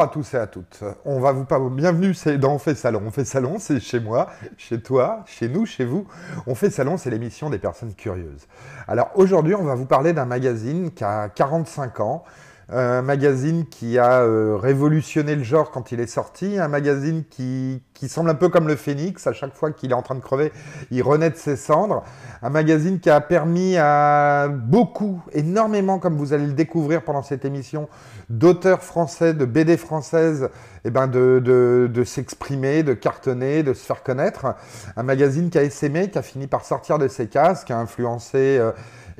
À tous et à toutes. On va vous pas bienvenue c'est dans On fait salon. On fait salon, c'est chez moi, chez toi, chez nous, chez vous. On fait salon, c'est l'émission des personnes curieuses. Alors aujourd'hui, on va vous parler d'un magazine qui a 45 ans, un magazine qui a euh, révolutionné le genre quand il est sorti, un magazine qui, qui semble un peu comme le phénix, à chaque fois qu'il est en train de crever, il renaît de ses cendres, un magazine qui a permis à beaucoup, énormément, comme vous allez le découvrir pendant cette émission, d'auteurs français, de BD françaises, eh ben de, de, de s'exprimer, de cartonner, de se faire connaître, un magazine qui a essaimé, qui a fini par sortir de ses cases, qui a influencé... Euh,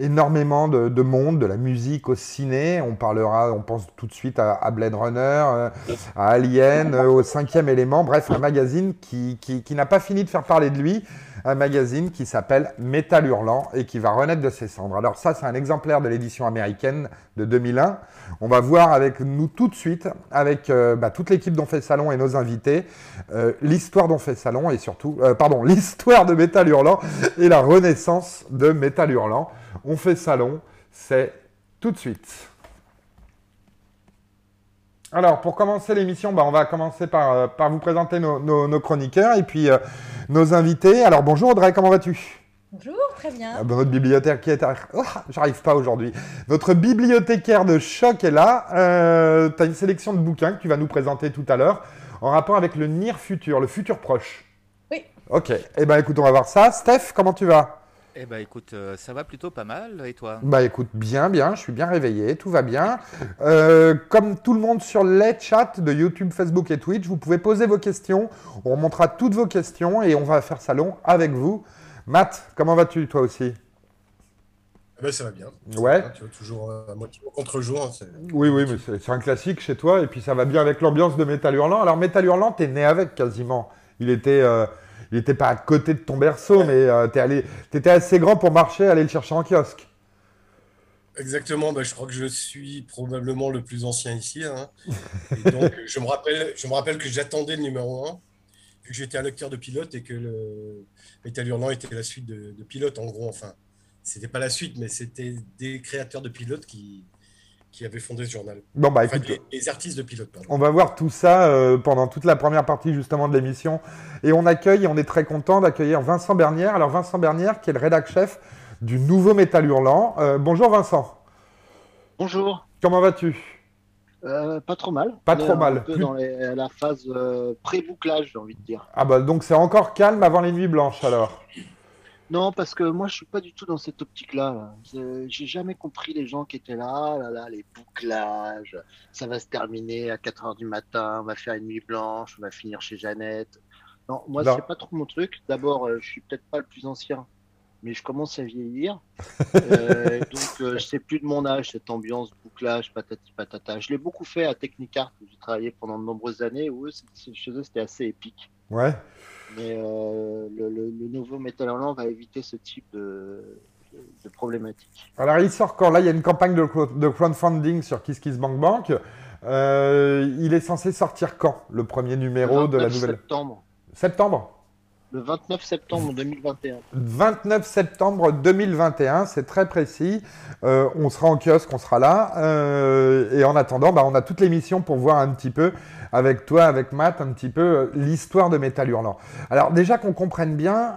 énormément de, de, monde, de la musique au ciné. On parlera, on pense tout de suite à, Blade Runner, euh, à Alien, euh, au cinquième élément. Bref, un magazine qui, qui, n'a pas fini de faire parler de lui. Un magazine qui s'appelle Métal Hurlant et qui va renaître de ses cendres. Alors ça, c'est un exemplaire de l'édition américaine de 2001. On va voir avec nous tout de suite, avec euh, bah, toute l'équipe d'On fait Salon et nos invités, l'histoire d'On fait Salon et surtout, pardon, l'histoire de Métal Hurlant et la renaissance de Métal Hurlant. On fait salon, c'est tout de suite. Alors, pour commencer l'émission, bah, on va commencer par, euh, par vous présenter nos, nos, nos chroniqueurs et puis euh, nos invités. Alors, bonjour Audrey, comment vas-tu? Bonjour, très bien. ah, bah, Notre bibliothécaire qui est... Oh, J'arrive pas aujourd'hui. Notre bibliothécaire de choc est là. Euh, tu as une sélection de bouquins que tu vas nous présenter tout à l'heure en rapport avec le NIR futur, le futur proche. Oui. Ok, eh ben écoute, on va voir ça. Steph, comment tu vas? Eh ben écoute, euh, ça va plutôt pas mal, et toi? Bah écoute, bien, bien, je suis bien réveillé, tout va bien. Euh, comme tout le monde sur les chats de YouTube, Facebook et Twitch, vous pouvez poser vos questions, on remontera toutes vos questions et on va faire salon avec vous. Matt, comment vas-tu toi aussi? Eh ben, ça va bien. Ça Ouais. va bien, Tu vois, toujours euh, à moitié au contre-jour. hein, c'est- Oui, oui, mais c'est c'est un classique chez toi et puis ça va bien avec l'ambiance de Metal Hurlant. Alors Metal Hurlant, t'es né avec quasiment. Il était, euh, il était pas à côté de ton berceau, mais euh, allé, t'étais assez grand pour marcher, aller le chercher en kiosque. Exactement, bah, je crois que je suis probablement le plus ancien ici. hein. Et donc, je me rappelle, je me rappelle que j'attendais le numéro 1, vu que j'étais un lecteur de pilote et que le Metal Hurlant était la suite de, de pilote, en gros. Enfin, c'était pas la suite, mais c'était des créateurs de pilote qui, qui avaient fondé ce journal. Bon bah Enfin, écoute, des, des artistes de pilote, pardon. On va voir tout ça euh, pendant toute la première partie justement de l'émission. Et on accueille, et on est très content d'accueillir Vincent Bernière. Alors Vincent Bernière qui est le rédac-chef du nouveau Métal Hurlant. Euh, bonjour Vincent, Bonjour. comment vas-tu? Euh, pas trop mal. Pas On est trop mal. Un peu dans les- la phase euh, pré-bouclage, j'ai envie de dire. Ah bah donc c'est encore calme avant les nuits blanches alors. Non, parce que moi, je suis pas du tout dans cette optique-là. là. J'ai jamais compris les gens qui étaient là, Ah là, là, les bouclages. Ça va se terminer à 4 heures du matin, on va faire une nuit blanche, on va finir chez Jeannette. Non, moi, c'est pas trop mon truc. D'abord, euh, je suis peut-être pas le plus ancien, mais je commence à vieillir. Euh, donc, euh, c'est plus de mon âge, cette ambiance bouclage, patati patata. Je l'ai beaucoup fait à Technicart, où j'ai travaillé pendant de nombreuses années, où eux, chez eux, c'était assez épique. Ouais. Mais euh, le, le- le nouveau Metal Hurlant va éviter ce type de, de problématique. Alors il sort quand? Là il y a une campagne de, cro- de crowdfunding sur KissKissBankBank. Euh, il est censé sortir quand? Le premier numéro de la 29 nouvelle septembre. Septembre Le 29 septembre 2021. 29 septembre 2021, c'est très précis. Euh, on sera en kiosque, on sera là. Euh, et en attendant, bah, on a toute l'émission pour voir un petit peu, avec toi, avec Matt, un petit peu euh, l'histoire de Métal Hurlant. Alors déjà qu'on comprenne bien,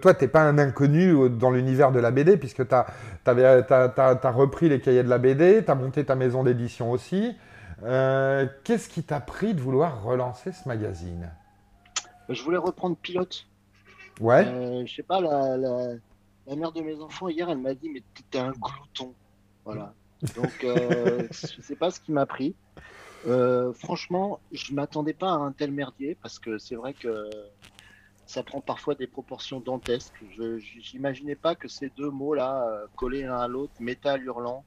toi, t'es pas un inconnu dans l'univers de la BD, puisque tu as, repris les cahiers de la BD, tu as monté ta maison d'édition aussi. Qu'est-ce qui t'a pris de vouloir relancer ce magazine? Je voulais reprendre Pilote. Ouais, Euh, je sais pas, la, la, la mère de mes enfants, hier, elle m'a dit Mais t'étais un glouton. Voilà. Donc, euh, je sais pas ce qui m'a pris. Euh, franchement, je m'attendais pas à un tel merdier parce que c'est vrai que ça prend parfois des proportions dantesques. Je J'imaginais pas que ces deux mots-là, euh, collés l'un à l'autre, métal hurlant,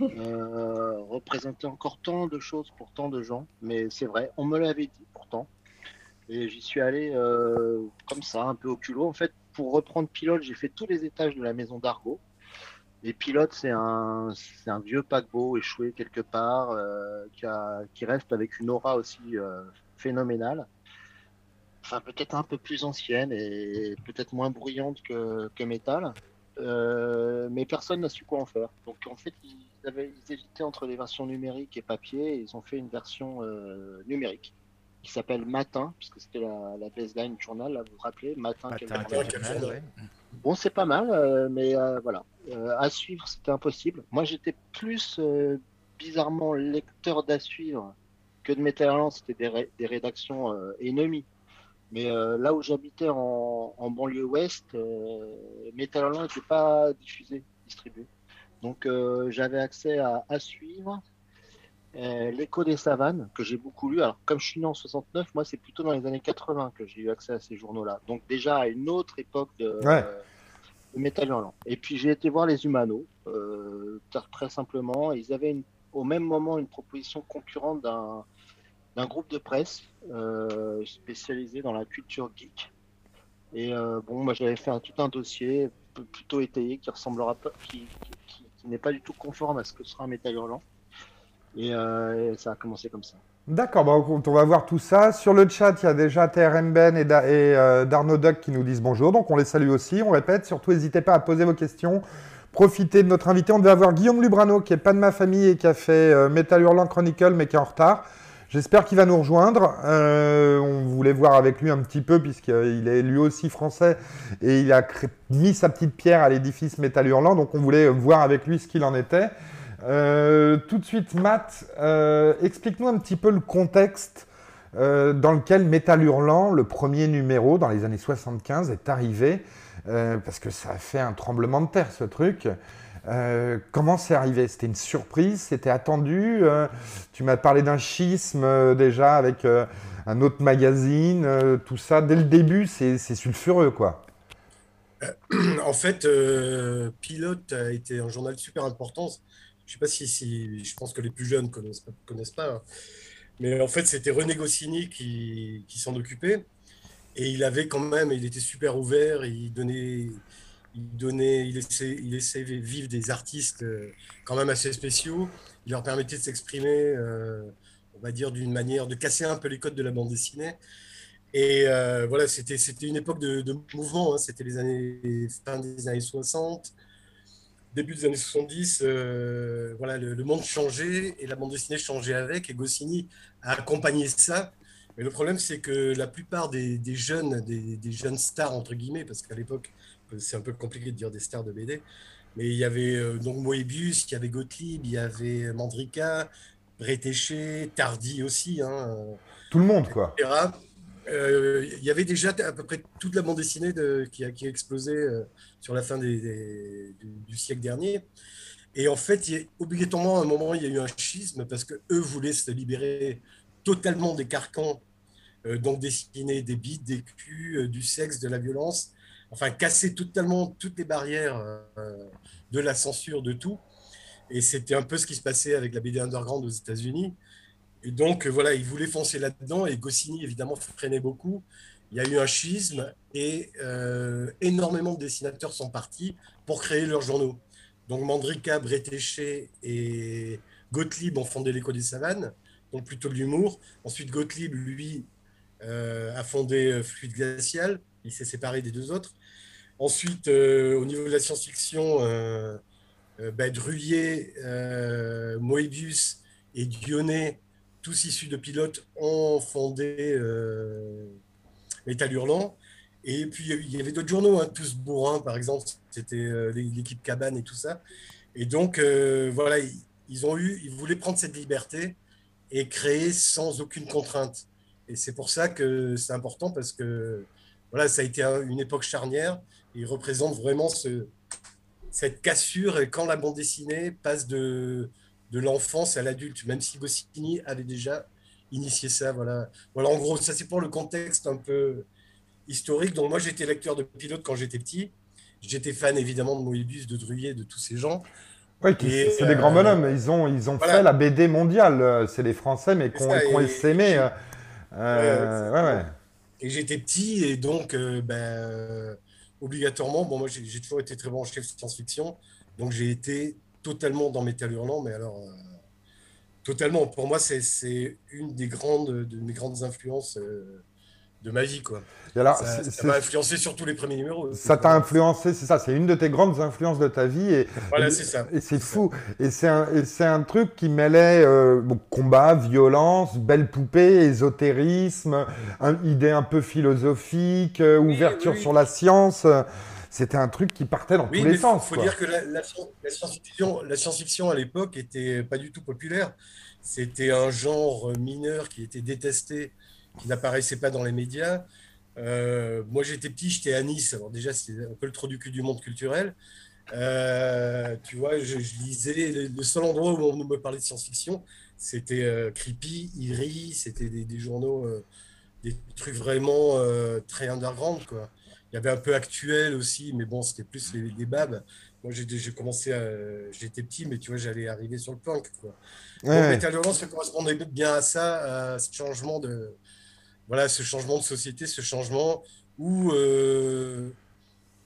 euh, représentaient encore tant de choses pour tant de gens. Mais c'est vrai, on me l'avait dit pourtant. Et j'y suis allé euh, comme ça, un peu au culot. En fait, pour reprendre Pilote, j'ai fait tous les étages de la maison d'Argo. Et Pilote, c'est un, un vieux paquebot échoué quelque part, euh, qui, a- qui reste avec une aura aussi euh, phénoménale. Enfin, peut-être un peu plus ancienne et peut-être moins bruyante que, que Metal. Euh, mais personne n'a su quoi en faire. Donc en fait, ils, avaient, ils hésitaient entre les versions numériques et papier et ils ont fait une version numérique qui s'appelle Matin, puisque c'était la, la baseline du journal, là, vous vous rappelez Matin, Matin, quel journal, ouais. Bon, c'est pas mal, euh, mais euh, voilà. Euh, à suivre, c'était impossible. Moi, j'étais plus euh, bizarrement lecteur d'à suivre que de Métallerland. C'était des, ré- des rédactions euh, ennemies. Mais euh, là où j'habitais en, en banlieue ouest, euh, Métallerland n'était pas diffusé, distribué. Donc, euh, j'avais accès à à suivre. Euh, L'écho des savanes, que j'ai beaucoup lu. Alors, comme je suis né en 69, moi, c'est plutôt dans les années 80 que j'ai eu accès à ces journaux-là. Donc, déjà à une autre époque de, Ouais. de Metal Hurlant. Et puis, j'ai été voir les Humanos, euh, très- simplement. Ils avaient une- au même moment une proposition concurrente d'un d'un groupe de presse euh, spécialisé dans la culture geek. Et euh, bon, moi, j'avais fait un, tout un dossier plutôt étayé qui ressemblera pas, qui, qui- qui- qui n'est pas du tout conforme à ce que sera un Metal Hurlant. Et, euh, et ça a commencé comme ça. D'accord, bah, on va voir tout ça. Sur le chat, il y a déjà TRM Ben et, Da- et, euh, Darno Duck qui nous disent bonjour, donc on les salue aussi. On répète, surtout n'hésitez pas à poser vos questions. Profitez de notre invité. On devait avoir Guillaume Lubrano, qui est pas de ma famille et qui a fait euh, Metal Hurlant Chronicle, mais qui est en retard. J'espère qu'il va nous rejoindre. Euh, on voulait voir avec lui un petit peu, puisqu'il est lui aussi français et il a mis sa petite pierre à l'édifice Metal Hurlant. Donc on voulait voir avec lui ce qu'il en était. Euh, tout de suite, Matt, euh, explique-nous un petit peu le contexte euh, dans lequel Metal Hurlant, le premier numéro dans les années 75, est arrivé, parce que ça a fait un tremblement de terre ce truc. Comment c'est arrivé? C'était une surprise? C'était attendu? Tu m'as parlé d'un schisme déjà avec un autre magazine, tout ça. Dès le début, c'est sulfureux, quoi. En fait, Pilote a été un journal super important. Je sais pas si, si- je pense que les plus jeunes connaissent connaissent pas. hein. Mais en fait, c'était René Goscinny qui, qui s'en occupait. Et il avait quand même, il était super ouvert. Il donnait, il donnait, il laissait, il laissait vivre des artistes euh, quand même assez spéciaux. Il leur permettait de s'exprimer, euh, on va dire, d'une manière de casser un peu les codes de la bande dessinée. Et euh, voilà, c'était une époque de, de mouvement. hein. C'était les années fin des années 60, début des années 70. euh, voilà, le, le monde changeait et la bande dessinée changeait avec. Et Goscinny a accompagné ça. Mais le problème, c'est que la plupart des, des jeunes, des, des jeunes stars entre guillemets, parce qu'à l'époque, c'est un peu compliqué de dire des stars de BD. Mais il y avait euh, donc Moebius, il y avait Gottlieb, il y avait Mandrika, Bretéché, Tardy aussi. Hein, Tout le monde, quoi. etc. Euh, il y avait déjà à peu près toute la bande dessinée de- qui, a, qui a explosé sur la fin du, siècle dernier. Et en fait, il y a- obligatoirement, un moment, il y a eu un schisme parce que eux voulaient se libérer totalement des carcans, euh, donc dessiner des bites, des culs, euh, du sexe, de la violence, enfin casser totalement toutes les barrières euh, de la censure, de tout. Et c'était un peu ce qui se passait avec la BD underground aux États-Unis. Et donc, voilà, il voulait foncer là-dedans et Goscinny, évidemment, freinait beaucoup. Il y a eu un schisme et euh, énormément de dessinateurs sont partis pour créer leurs journaux. Donc, Mandrika, Bretéché et Gottlieb ont fondé l'Écho des Savanes, donc plutôt de l'humour. Ensuite, Gottlieb, lui, euh, a fondé euh, Fluide Glacial. Il s'est séparé des deux autres. Ensuite, au niveau de la science-fiction, ben, Druyer, Moebius et Dionnet, tous issus de pilotes, ont fondé Métal Hurlant. Et puis, il y avait d'autres journaux, hein, tous bourrins, par exemple, c'était euh, l'équipe Cabane et tout ça. Et donc, euh, voilà, ils, ils ont eu, ils voulaient prendre cette liberté et créer sans aucune contrainte. Et c'est pour ça que c'est important parce que voilà, ça a été un- une époque charnière. Il représente vraiment ce, cette cassure et quand la bande dessinée passe de, de l'enfance à l'adulte, même si Goscinny avait déjà initié ça. Voilà, voilà en gros, ça c'est pour le contexte un peu historique. Donc moi j'étais lecteur de pilote quand j'étais petit. J'étais fan évidemment de Moebius, de Druyer, de tous ces gens. Oui, c'est des grands euh, bonhommes. Ils ont, ils ont voilà. fait la BD mondiale. euh, C'est les Français, mais ont, ça, qui ont et- essaimé. euh, Ouais, ouais, ouais. et j'étais petit, et donc, euh, ben, obligatoirement, bon, moi j'ai toujours été très branché science-fiction, donc j'ai été totalement dans Métal Hurlant, mais alors, totalement. Pour moi, c'est une des grandes, de mes grandes influences euh, de ma vie, quoi. Et alors, ça m'a influencé sur tous les premiers numéros. Ça t'a influencé, c'est ça, c'est une de tes grandes influences de ta vie et, Voilà, c'est ça. et c'est fou. Et c'est un, et c'est un truc qui mêlait euh, bon, combat, violence, belle poupée, ésotérisme, un- idée un peu philosophique, euh, Oui, ouverture oui, oui. sur la science. C'était un truc qui partait dans Oui, tous les il faut, sens. faut quoi. dire que la, la sci- la science-fiction, à l'époque était pas du tout populaire. C'était un genre mineur qui était détesté, qui n'apparaissait pas dans les médias. Euh, moi, j'étais petit, j'étais à Nice. Alors déjà, c'était un peu le trou du cul du monde culturel. Euh, tu vois, je, je lisais le, seul endroit où on me parlait de science-fiction, c'était euh, Creepy, Eerie, c'était des, des journaux, euh, des trucs vraiment très underground, quoi. Il y avait un peu actuel aussi, mais bon, c'était plus les, les babs. Moi, j'ai commencé. J'étais petit, mais tu vois, j'allais arriver sur le punk, quoi. Donc, Ouais. Metal Hurlant, ça correspondait bien à ça, à ce changement de. Voilà, ce changement de société, ce changement où. euh,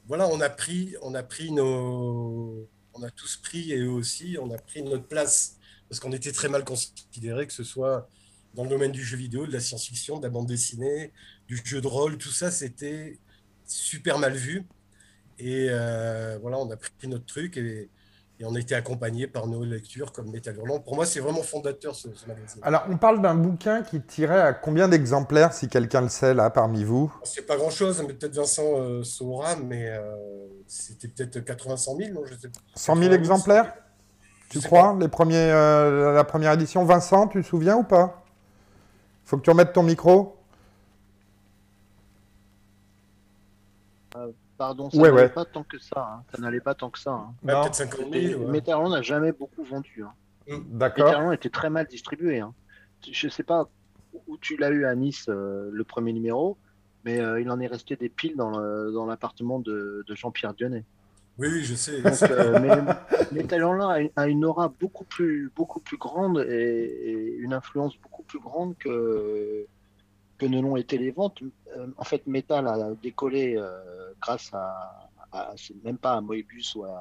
voilà, on a pris, on a pris nos. On a tous pris, et eux aussi, on a pris notre place. Parce qu'on était très mal considérés, que ce soit dans le domaine du jeu vidéo, de la science-fiction, de la bande dessinée, du jeu de rôle, tout ça, c'était super mal vu. Et euh, voilà, on a pris notre truc et, et on a été accompagné par nos lectures comme Metal Hurlant. Pour moi, c'est vraiment fondateur ce, ce magazine. Alors, on parle d'un bouquin qui tirait à combien d'exemplaires, si quelqu'un le sait, là, parmi vous? C'est pas grand-chose, mais peut-être Vincent euh, saura, mais euh, c'était peut-être 80 100 000, non je sais pas. 100 000 80 exemplaires? Tu crois les premiers, euh, La première édition? Vincent, tu te souviens ou pas? Faut que tu remettes ton micro. Pardon, ça Ouais, n'allait ouais. pas tant que ça. hein. Ça n'allait pas tant que ça. hein. Ouais, Non. peut-être 50 Mais 000. ouais. Métal n'a jamais beaucoup vendu. Hein. D'accord. Métal était très mal distribué. Hein. Je sais pas où tu l'as eu à Nice, euh, le premier numéro, mais euh, il en est resté des piles dans l'appartement de, de Jean-Pierre Dionnet. Oui, oui, je sais. Donc, euh, mais Metal Hurlant a, une- a une aura beaucoup plus, beaucoup plus grande et, et une influence beaucoup plus grande que, que ne l'ont été les ventes. Euh, en fait, Metal a décollé euh, grâce à, à- c'est même pas à Moebius ou à,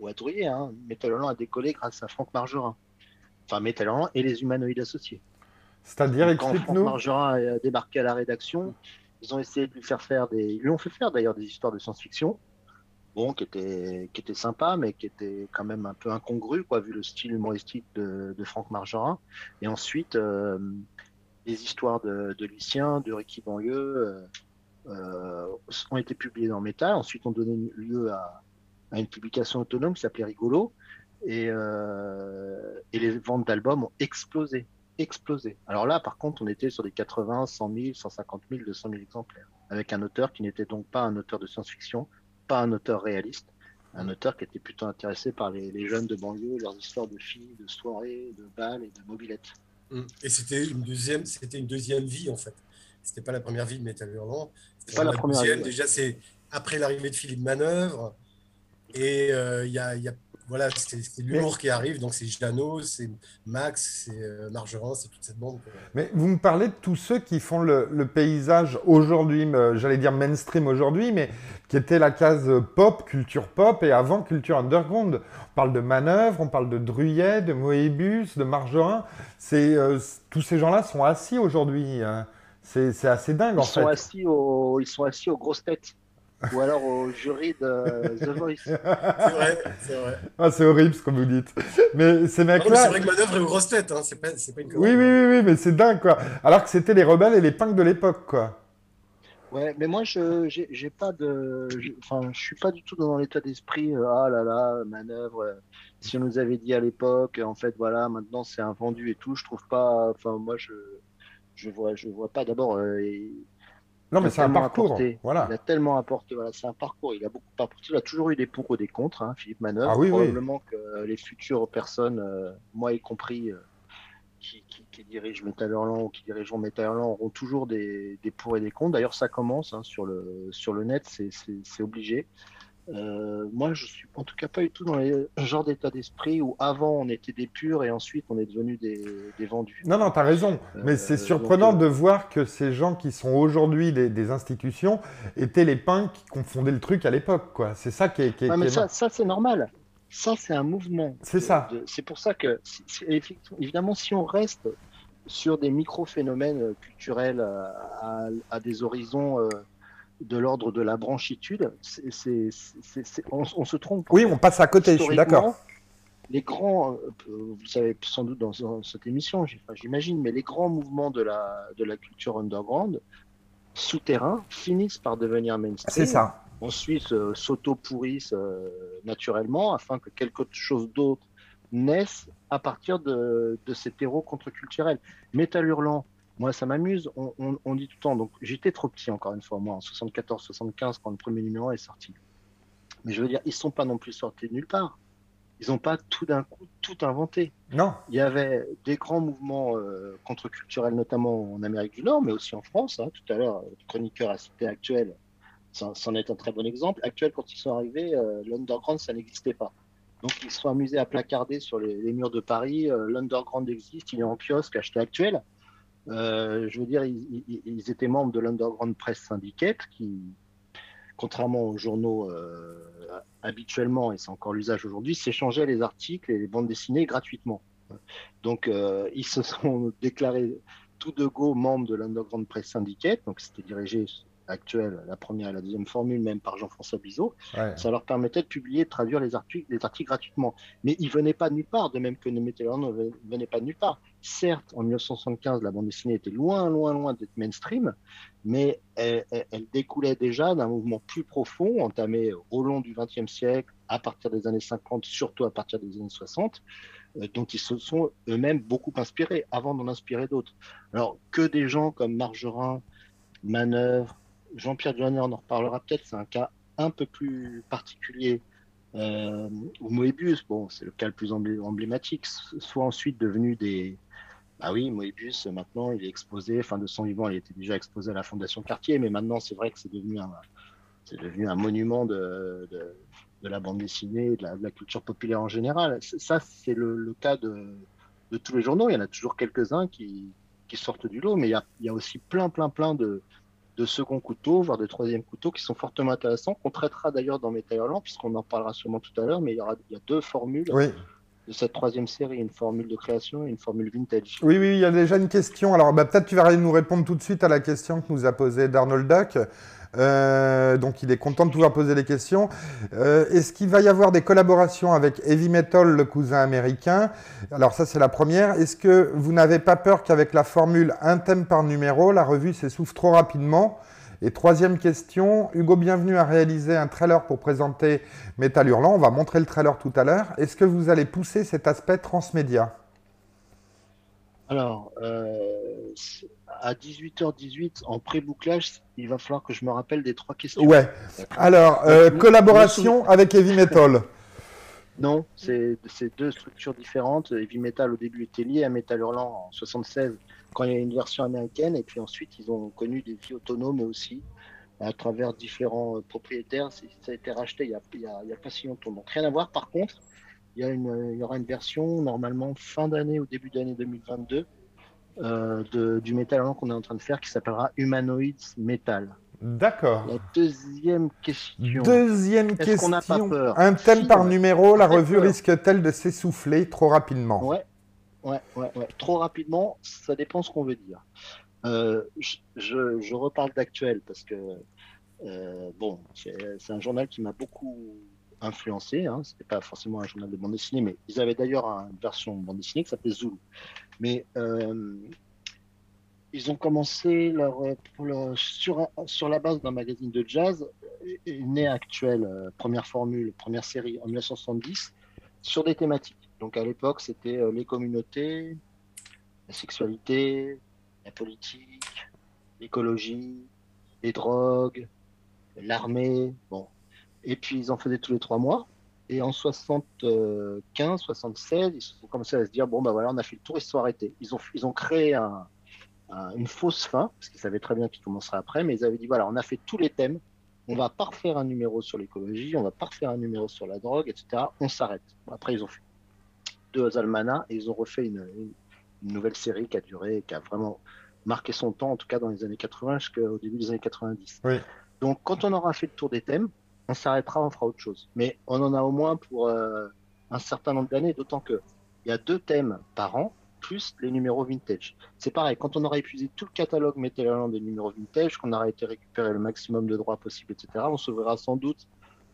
ou à Drouillet, hein. Metal Hurlant a décollé grâce à Franck Margerin. Enfin, Metal Hurlant et les humanoïdes associés. C'est-à-dire, Quand Franck. Margerin a débarqué à la rédaction, ils ont essayé de lui faire faire des. Ils lui ont fait faire d'ailleurs des histoires de science-fiction, bon, qui étaient, qui étaient sympas, mais qui étaient quand même un peu incongrues, quoi, vu le style humoristique de, de Franck Margerin. Et ensuite, euh, des histoires de, Lucien, de Ricky Banlieue, euh, euh, ont été publiées dans Métal. Ensuite, ont donné lieu à, une publication autonome qui s'appelait Rigolo. Et, euh, et les ventes d'albums ont explosé explosé. Alors là, par contre, on était sur des 80, 100 000, 150 000, 200 000 exemplaires, avec un auteur qui n'était donc pas un auteur de science-fiction, pas un auteur réaliste, un auteur qui était plutôt intéressé par les, les jeunes de banlieue, leurs histoires de filles, de soirées, de balles et de mobilettes. Mm. Et c'était une deuxième, c'était une deuxième vie en fait. C'était pas la première vie de Metal Hurlant. C'était Pas la première deuxième. vie, ouais. Déjà, c'est après l'arrivée de Philippe Manœuvre. Et euh, il y, a, il y a- voilà, c'est l'humour qui arrive. Donc c'est Jeannot, c'est Max, c'est euh, Margerin, c'est toute cette bande. Mais vous me parlez de tous ceux qui font le, le paysage aujourd'hui, j'allais dire mainstream aujourd'hui, mais qui était la case pop, culture pop, et avant culture underground. On parle de Manœuvre, on parle de Druyet, de Moebius, de Margerin. C'est, euh, tous ces gens-là sont assis aujourd'hui. hein. C'est c'est assez dingue, en Ils sont, fait. assis aux, ils sont assis aux grosses têtes, ou alors au jury de The Voice. C'est vrai, c'est vrai. Ah, c'est horrible ce que vous dites. Mais ces mecs-là... c'est vrai que Manœuvre est aux grosses têtes. Hein. C'est pas, c'est pas une Oui, connerie. oui, oui, oui, mais c'est dingue, quoi. Alors que c'était les rebelles et les punks de l'époque, quoi. Ouais, mais moi, je j'ai j'ai pas de, je- enfin, je suis pas du tout dans l'état d'esprit. euh, ah là là, manœuvre. euh, si on nous avait dit à l'époque, en fait, voilà, maintenant c'est un vendu et tout. Je trouve pas. Enfin, moi, je je vois je vois pas. D'abord, euh, Non, mais c'est un parcours. apporté. Voilà. Il a tellement apporté. Voilà, c'est un parcours. Il a beaucoup apporté. Il a toujours eu des pour et des contre. Hein, Philippe Manœuvre. Ah oui, oui. Probablement que les futures personnes, euh, moi y compris. euh, qui, qui, qui dirigent ou qui dirigeront Metal Hurlant auront toujours des, des pour et des contre. D'ailleurs, ça commence hein, sur, le, sur le net, c'est obligé. Euh, moi, je suis en tout cas pas du tout dans le genre d'état d'esprit où avant on était des purs et ensuite on est devenu des, des vendus. Non, non, tu as raison. Mais Euh, c'est surprenant donc, euh, de voir que ces gens qui sont aujourd'hui des, des institutions étaient les pins qui confondaient le truc à l'époque. quoi. C'est ça qui est. Qui est- mais qui est ça, ça c'est normal. Ça, c'est un mouvement. C'est ça. C'est pour ça que, évidemment, si on reste sur des micro-phénomènes culturels à, à des horizons euh, de l'ordre de la branchitude, on, on se trompe. Oui, on passe à côté, je suis d'accord. Les grands, euh, vous le savez sans doute dans, dans cette émission, j'imagine, mais les grands mouvements de la, de la culture underground, souterrain, finissent par devenir mainstream C'est ça. ensuite euh, s'auto-pourrissent euh, naturellement afin que quelque chose d'autre naisse à partir de, de cet héros contre-culturel. Métal hurlant, moi ça m'amuse, on, on- on dit tout le temps, donc j'étais trop petit encore une fois, moi en 74-75 quand le premier numéro est sorti. Mais je veux dire, ils sont pas non plus sortis de nulle part. Ils n'ont pas tout d'un coup tout inventé. Non. Il y avait des grands mouvements euh, contre-culturels, notamment en Amérique du Nord, mais aussi en France. hein. Tout à l'heure, le chroniqueur a cité Actuel, c'en c'en est un très bon exemple. Actuel, quand ils sont arrivés, euh, l'underground, ça n'existait pas. Donc, ils se sont amusés à placarder sur les, les murs de Paris. euh, l'underground existe, il est en kiosque, acheté Actuel. Euh, je veux dire, ils, étaient membres de l'Underground Press Syndicate, qui, contrairement aux journaux euh, habituellement, et c'est encore l'usage aujourd'hui, s'échangeaient les articles et les bandes dessinées gratuitement. Donc, euh, ils se sont déclarés tout de go membres de l'Underground Press Syndicate, donc c'était dirigé actuel, la première et la deuxième formule, même par Jean-François Bizot. Ouais. Ça leur permettait de publier, de traduire les articles, les articles gratuitement. Mais ils venaient pas de nulle part, de même que les Meteor ne venaient pas de nulle part. Certes, en 1975, la bande dessinée était loin, loin, loin d'être mainstream, mais elle, découlait déjà d'un mouvement plus profond, entamé au long du XXe siècle, à partir des années 50, surtout à partir des années 60, euh, dont ils se sont eux-mêmes beaucoup inspirés, avant d'en inspirer d'autres. Alors, que des gens comme Margerin, Manœuvre, Jean-Pierre Joanner, on en reparlera peut-être, c'est un cas un peu plus particulier. Euh, ou Moebius, bon, c'est le cas le plus emblé- emblématique, soit ensuite devenu des. Ah oui, Moebius, maintenant, il est exposé, enfin, de son vivant, il était déjà exposé à la Fondation Cartier, mais maintenant, c'est vrai que c'est devenu un, devenu un monument de, de, la bande dessinée, de la, culture populaire en général. Ça, c'est le, cas de, de tous les journaux. Il y en a toujours quelques-uns qui, qui sortent du lot, mais il y a aussi plein, plein, plein de, de second couteaux, voire de troisième couteaux, qui sont fortement intéressants, qu'on traitera d'ailleurs dans Métal Hurlant, puisqu'on en parlera sûrement tout à l'heure, mais il y, aura, il y a deux formules Oui. de cette troisième série, une formule de création et une formule vintage. Oui, oui, il y a déjà une question. Alors, bah, peut-être tu vas nous répondre tout de suite à la question que nous a posée Darnold Duck. Euh, donc, il est content de pouvoir poser les questions. Euh, Est-ce qu'il va y avoir des collaborations avec Heavy Metal, le cousin américain? Alors, ça, c'est la première. Est-ce que vous n'avez pas peur qu'avec la formule un thème par numéro, la revue s'essouffle trop rapidement? Et troisième question, Hugo Bienvenu a réalisé un trailer pour présenter Metal Hurlant. On va montrer le trailer tout à l'heure. Est-ce que vous allez pousser cet aspect transmédia? Alors, euh, à 18h18, en pré-bouclage, il va falloir que je me rappelle des trois questions. Ouais. Alors, euh, collaboration avec Heavy Metal. Non, c'est deux structures différentes. Heavy Metal au début était lié à Metal Hurlant en 76 quand il y a une version américaine et puis ensuite ils ont connu des vies autonomes aussi à travers différents euh, propriétaires. Ça a été racheté il y a, pas si longtemps. Donc rien à voir. Par contre, il y, a une, il y aura une version normalement fin d'année ou début d'année 2022 euh, de, du Hurlant qu'on est en train de faire qui s'appellera Humanoids Metal. D'accord. La deuxième question. Deuxième qu'on n'a pas question. peur Un thème Si, par a numéro, la revue risque-t-elle de s'essouffler trop rapidement? Ouais, ouais, ouais, ouais. Trop rapidement, ça dépend ce qu'on veut dire. Euh, je, je, je reparle d'actuel parce que euh, bon, c'est un journal qui m'a beaucoup influencé. Hein. C'était pas forcément un journal de bande dessinée, mais ils avaient d'ailleurs une version bande dessinée qui s'appelait Zulu. Mais euh, ils ont commencé pour leur- sur, sur la base d'un magazine de jazz, euh, né actuel, euh, première formule, première série en 1970, sur des thématiques. Donc à l'époque, c'était euh, les communautés, la sexualité, la politique, l'écologie, les drogues, l'armée. Bon. Et puis ils en faisaient tous les trois mois. Et en 75, 76, ils ont commencé à se dire bon, bah voilà, on a fait le tour, ils se sont arrêtés. Ils ont, ils ont créé un, un- une fausse fin, parce qu'ils savaient très bien qu'ils commenceraient après, mais ils avaient dit voilà, on a fait tous les thèmes, on va pas refaire un numéro sur l'écologie, on va pas refaire un numéro sur la drogue, etc. On s'arrête. Après, ils ont fait deux almanachs et ils ont refait une, nouvelle série qui a duré, qui a vraiment marqué son temps, en tout cas dans les années 80 jusqu'au début des années 90. Donc, quand on aura fait le tour des thèmes, on s'arrêtera, on fera autre chose. Mais on en a au moins pour euh, un certain nombre d'années, d'autant que il y a deux thèmes par an, plus les numéros vintage. C'est pareil, quand on aura épuisé tout le catalogue Metalland des numéros vintage, qu'on aura été récupérer le maximum de droits possible, etc., on s'ouvrira sans doute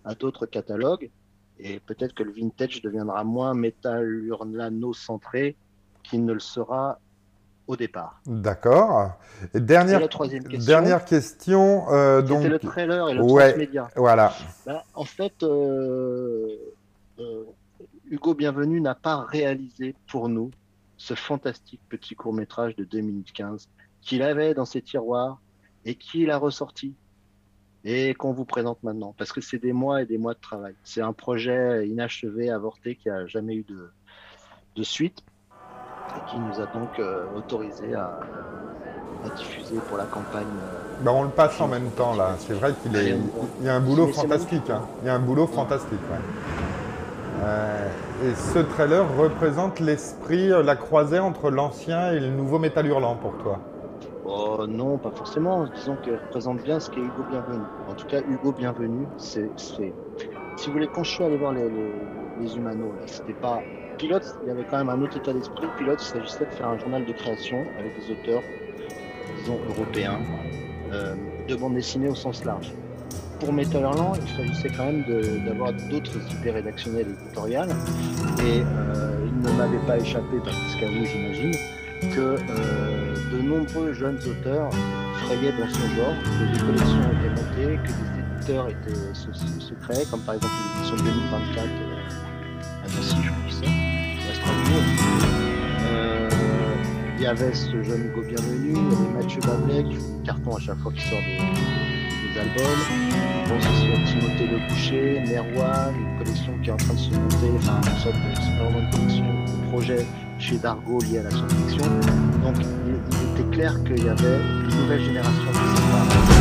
à d'autres catalogues. Et peut-être que le vintage deviendra moins métal centré qu'il ne le sera au départ. D'accord. Et dernière, la troisième question. Dernière question. Euh, donc... le trailer et le ouais, Voilà. Ben, en fait, euh, euh, Hugo Bienvenu n'a pas réalisé pour nous ce fantastique petit court métrage de 2015 qu'il avait dans ses tiroirs et qu'il a ressorti et qu'on vous présente maintenant parce que c'est des mois et des mois de travail. C'est un projet inachevé, avorté qui a jamais eu de, de suite et qui nous a donc euh, autorisé à, diffuser pour la campagne. Euh, ben on le passe en même temps là. C'est vrai qu'il est, il y a un boulot fantastique. Hein. Il y a un boulot fantastique. Euh, et ce trailer représente l'esprit, la croisée entre l'ancien et le nouveau métal hurlant pour toi. Oh non, pas forcément. Disons qu'elle représente bien ce qu'est Hugo Bienvenu. En tout cas, Hugo Bienvenu, c'est. Si vous voulez, quand je suis allé voir les, les, les humanos, c'était pas Pilote, il y avait quand même un autre état d'esprit. Pilote, il s'agissait de faire un journal de création avec des auteurs, disons, européens, euh, de bande dessinée au sens large. Pour Metallerland, il s'agissait quand même d'avoir d'autres idées rédactionnelles et éditoriales. Et euh, il ne m'avait pas échappé, parce qu'à vous, j'imagine, que euh, de nombreux jeunes auteurs frayaient dans son genre, que des collections étaient montées, que des éditeurs étaient secrets, comme par exemple l'édition 2024 à Nancy, y avait ce jeune Hugo Bienvenu, il y avait Mathieu Bablé qui fait carton à chaque fois qu'il sort des, albums. Je pense aussi à Timothée Le Boucher, Merwan, une collection qui est en train de se monter, enfin une sorte c'est vraiment une collection de projet chez Dargo lié à la science-fiction. Donc il, était clair qu'il y avait une nouvelle génération qui s'est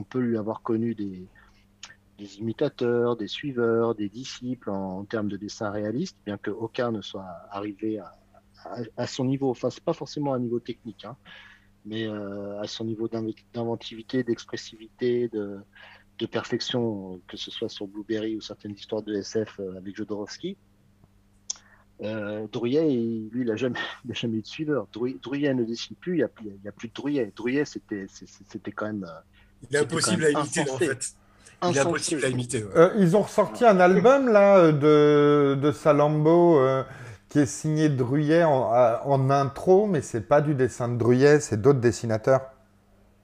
on, peut lui avoir connu des, imitateurs, des suiveurs, des disciples en, termes de dessin réaliste, bien qu'aucun ne soit arrivé à, son niveau. Enfin, c'est pas forcément un niveau technique, hein, mais euh, à son niveau d'inventivité, d'expressivité, de, perfection, que ce soit sur Blueberry ou certaines histoires de SF euh, avec Jodorowsky. Euh, Drouillet, lui, il n'a jamais, eu de suiveur. Drouillet, ne dessine plus, il n'y a, a, plus de Drouillet. Drouillet, c'était quand même. Euh, il est impossible à imiter, en fait. Il est impossible à imiter. Euh, ils ont ressorti un album, là, de, de Salambo, euh, qui est signé Drouillet en, en intro, mais c'est pas du dessin de Drouillet, c'est d'autres dessinateurs.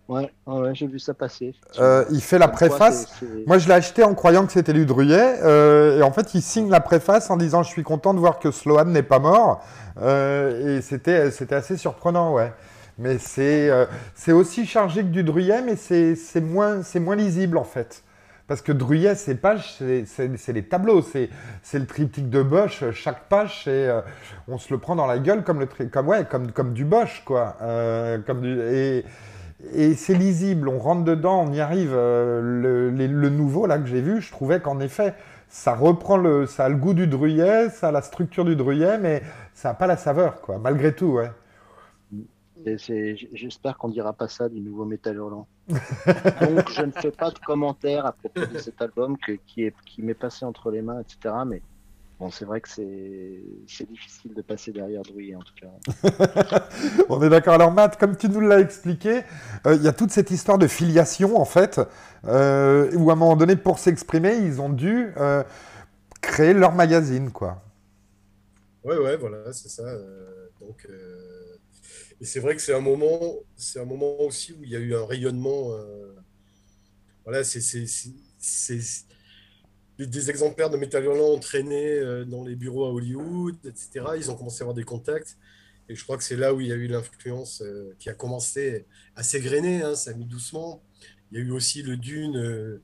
Ouais, ouais j'ai vu ça passer. Euh, il fait la préface. Moi, je l'ai acheté en croyant que c'était du Druyet. Euh, et en fait, il signe la préface en disant Je suis content de voir que Sloan n'est pas mort. Euh, et c'était assez surprenant, ouais. Mais c'est aussi chargé que du Druyet, mais c'est moins, moins lisible, en fait. Parce que Druyet, ses pages, c'est les tableaux, c'est le triptyque de Bosch. Chaque page, euh, on se le prend dans la gueule comme, le comme, ouais, comme, comme du Bosch, quoi. Euh, comme et, et c'est lisible, on rentre dedans, on y arrive. Euh, le, nouveau, là, que j'ai vu, je trouvais qu'en effet, ça reprend le, ça a le goût du Druyet, ça a la structure du Druyet, mais ça n'a pas la saveur, quoi, malgré tout. J'espère qu'on dira pas ça du nouveau Metal Hurlant. Donc, je ne fais pas de commentaires à propos de cet album que, qui m'est qui passé entre les mains, etc. Mais bon, c'est vrai que c'est difficile de passer derrière Drouillet, en tout cas. On est d'accord. Alors, Matt, comme tu nous l'as expliqué, euh, il y a toute cette histoire de filiation, en fait, euh, où à un moment donné, pour s'exprimer, ils ont dû euh, créer leur magazine, quoi. Ouais, ouais, voilà, c'est ça. donc. Et c'est vrai que c'est un moment, c'est un moment aussi où il y a eu un rayonnement. Euh, voilà, c'est des exemplaires de Metal Hurlant ont traîné euh, dans les bureaux à Hollywood, etc. Ils ont commencé à avoir des contacts. Et je crois que c'est là où il y a eu l'influence euh, qui a commencé à s'égrener. Hein, ça a mis doucement. Il y a eu aussi le Dune,